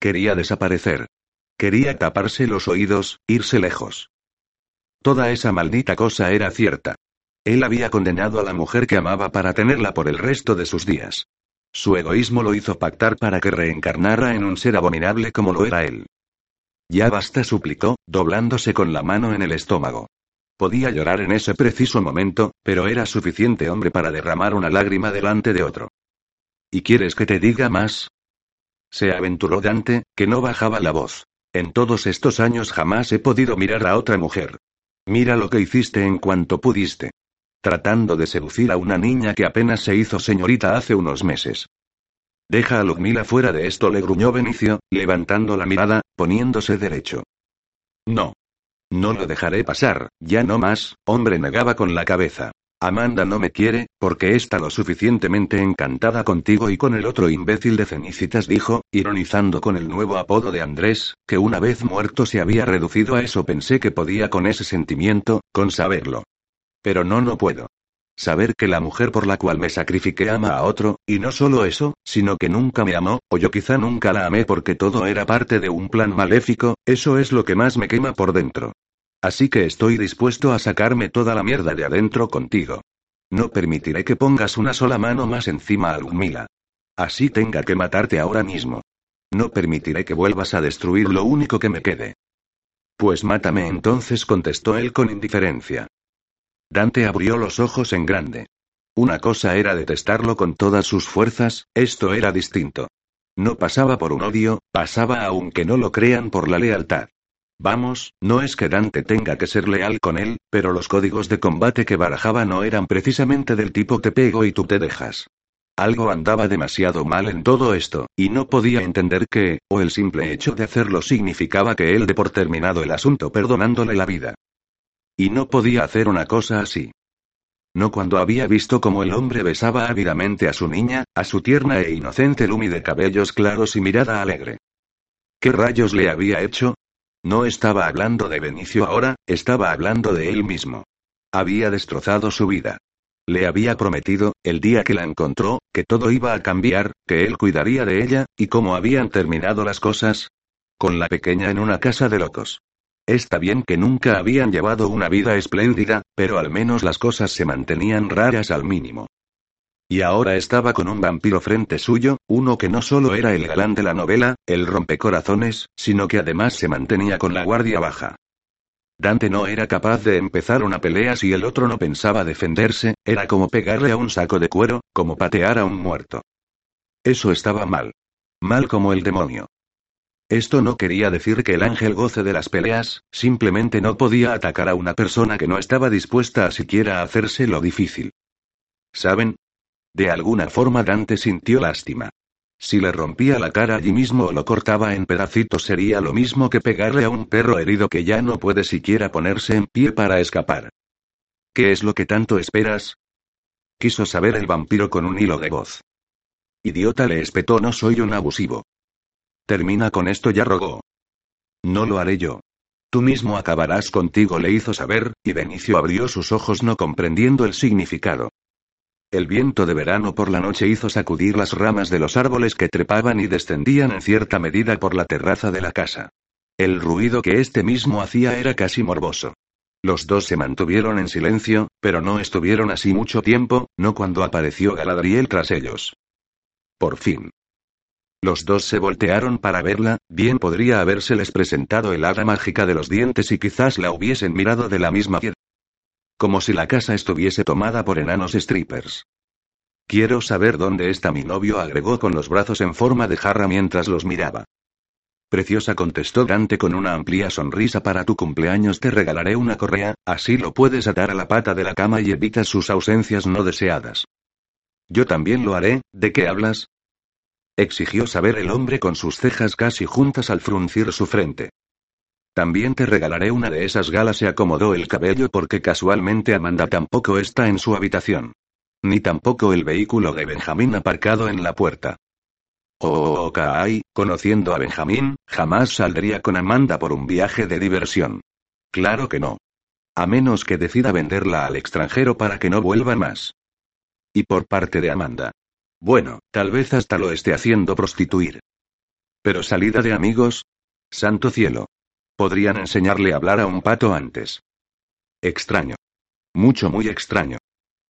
Quería desaparecer. Quería taparse los oídos, irse lejos. Toda esa maldita cosa era cierta. Él había condenado a la mujer que amaba para tenerla por el resto de sus días. Su egoísmo lo hizo pactar para que reencarnara en un ser abominable como lo era él. Ya basta, suplicó, doblándose con la mano en el estómago. Podía llorar en ese preciso momento, pero era suficiente hombre para derramar una lágrima delante de otro. ¿Y quieres que te diga más? Se aventuró Dante, que no bajaba la voz. En todos estos años jamás he podido mirar a otra mujer. Mira lo que hiciste en cuanto pudiste. Tratando de seducir a una niña que apenas se hizo señorita hace unos meses. Deja a Ludmila fuera de esto, le gruñó Benicio, levantando la mirada, poniéndose derecho. No. No lo dejaré pasar, ya no más, hombre negaba con la cabeza. Amanda no me quiere, porque está lo suficientemente encantada contigo y con el otro imbécil de Cenicitas dijo, ironizando con el nuevo apodo de Andrés, que una vez muerto se había reducido a eso pensé que podía con ese sentimiento, con saberlo. Pero no, no puedo. Saber que la mujer por la cual me sacrifiqué ama a otro, y no solo eso, sino que nunca me amó, o yo quizá nunca la amé porque todo era parte de un plan maléfico, eso es lo que más me quema por dentro. Así que estoy dispuesto a sacarme toda la mierda de adentro contigo. No permitiré que pongas una sola mano más encima a Lumila. Así tenga que matarte ahora mismo. No permitiré que vuelvas a destruir lo único que me quede. Pues mátame entonces, contestó él con indiferencia. Dante abrió los ojos en grande. Una cosa era detestarlo con todas sus fuerzas, esto era distinto. No pasaba por un odio, pasaba aunque no lo crean por la lealtad. Vamos, no es que Dante tenga que ser leal con él, pero los códigos de combate que barajaba no eran precisamente del tipo te pego y tú te dejas. Algo andaba demasiado mal en todo esto, y no podía entender que, o el simple hecho de hacerlo significaba que él de por terminado el asunto perdonándole la vida. Y no podía hacer una cosa así. No cuando había visto cómo el hombre besaba ávidamente a su niña, a su tierna e inocente Lumi de cabellos claros y mirada alegre. ¿Qué rayos le había hecho? No estaba hablando de Benicio ahora, estaba hablando de él mismo. Había destrozado su vida. Le había prometido, el día que la encontró, que todo iba a cambiar, que él cuidaría de ella, y cómo habían terminado las cosas. Con la pequeña en una casa de locos. Está bien que nunca habían llevado una vida espléndida, pero al menos las cosas se mantenían raras al mínimo. Y ahora estaba con un vampiro frente suyo, uno que no solo era el galán de la novela, el rompecorazones, sino que además se mantenía con la guardia baja. Dante no era capaz de empezar una pelea si el otro no pensaba defenderse, era como pegarle a un saco de cuero, como patear a un muerto. Eso estaba mal. Mal como el demonio. Esto no quería decir que el ángel goce de las peleas, simplemente no podía atacar a una persona que no estaba dispuesta a siquiera hacerse lo difícil. ¿Saben? De alguna forma Dante sintió lástima. Si le rompía la cara allí mismo o lo cortaba en pedacitos sería lo mismo que pegarle a un perro herido que ya no puede siquiera ponerse en pie para escapar. ¿Qué es lo que tanto esperas? Quiso saber el vampiro con un hilo de voz. Idiota le espetó, no soy un abusivo. Termina con esto, ya rogó. No lo haré yo. Tú mismo acabarás contigo, le hizo saber, y Benicio abrió sus ojos no comprendiendo el significado. El viento de verano por la noche hizo sacudir las ramas de los árboles que trepaban y descendían en cierta medida por la terraza de la casa. El ruido que este mismo hacía era casi morboso. Los dos se mantuvieron en silencio, pero no estuvieron así mucho tiempo, no cuando apareció Galadriel tras ellos. Por fin. Los dos se voltearon para verla, bien podría habérseles presentado el hada mágica de los dientes y quizás la hubiesen mirado de la misma piedra. Como si la casa estuviese tomada por enanos strippers. Quiero saber dónde está mi novio, agregó con los brazos en forma de jarra mientras los miraba. Preciosa contestó Dante con una amplia sonrisa para tu cumpleaños te regalaré una correa, así lo puedes atar a la pata de la cama y evitas sus ausencias no deseadas. Yo también lo haré, ¿de qué hablas? Exigió saber el hombre con sus cejas casi juntas al fruncir su frente. También te regalaré una de esas galas. Se acomodó el cabello porque casualmente Amanda tampoco está en su habitación. Ni tampoco el vehículo de Benjamín aparcado en la puerta. Oh, Kai, conociendo a Benjamín, jamás saldría con Amanda por un viaje de diversión. Claro que no. A menos que decida venderla al extranjero para que no vuelva más. Y por parte de Amanda. Bueno, tal vez hasta lo esté haciendo prostituir. Pero salida de amigos. Santo cielo. Podrían enseñarle a hablar a un pato antes. Extraño. Mucho, muy extraño.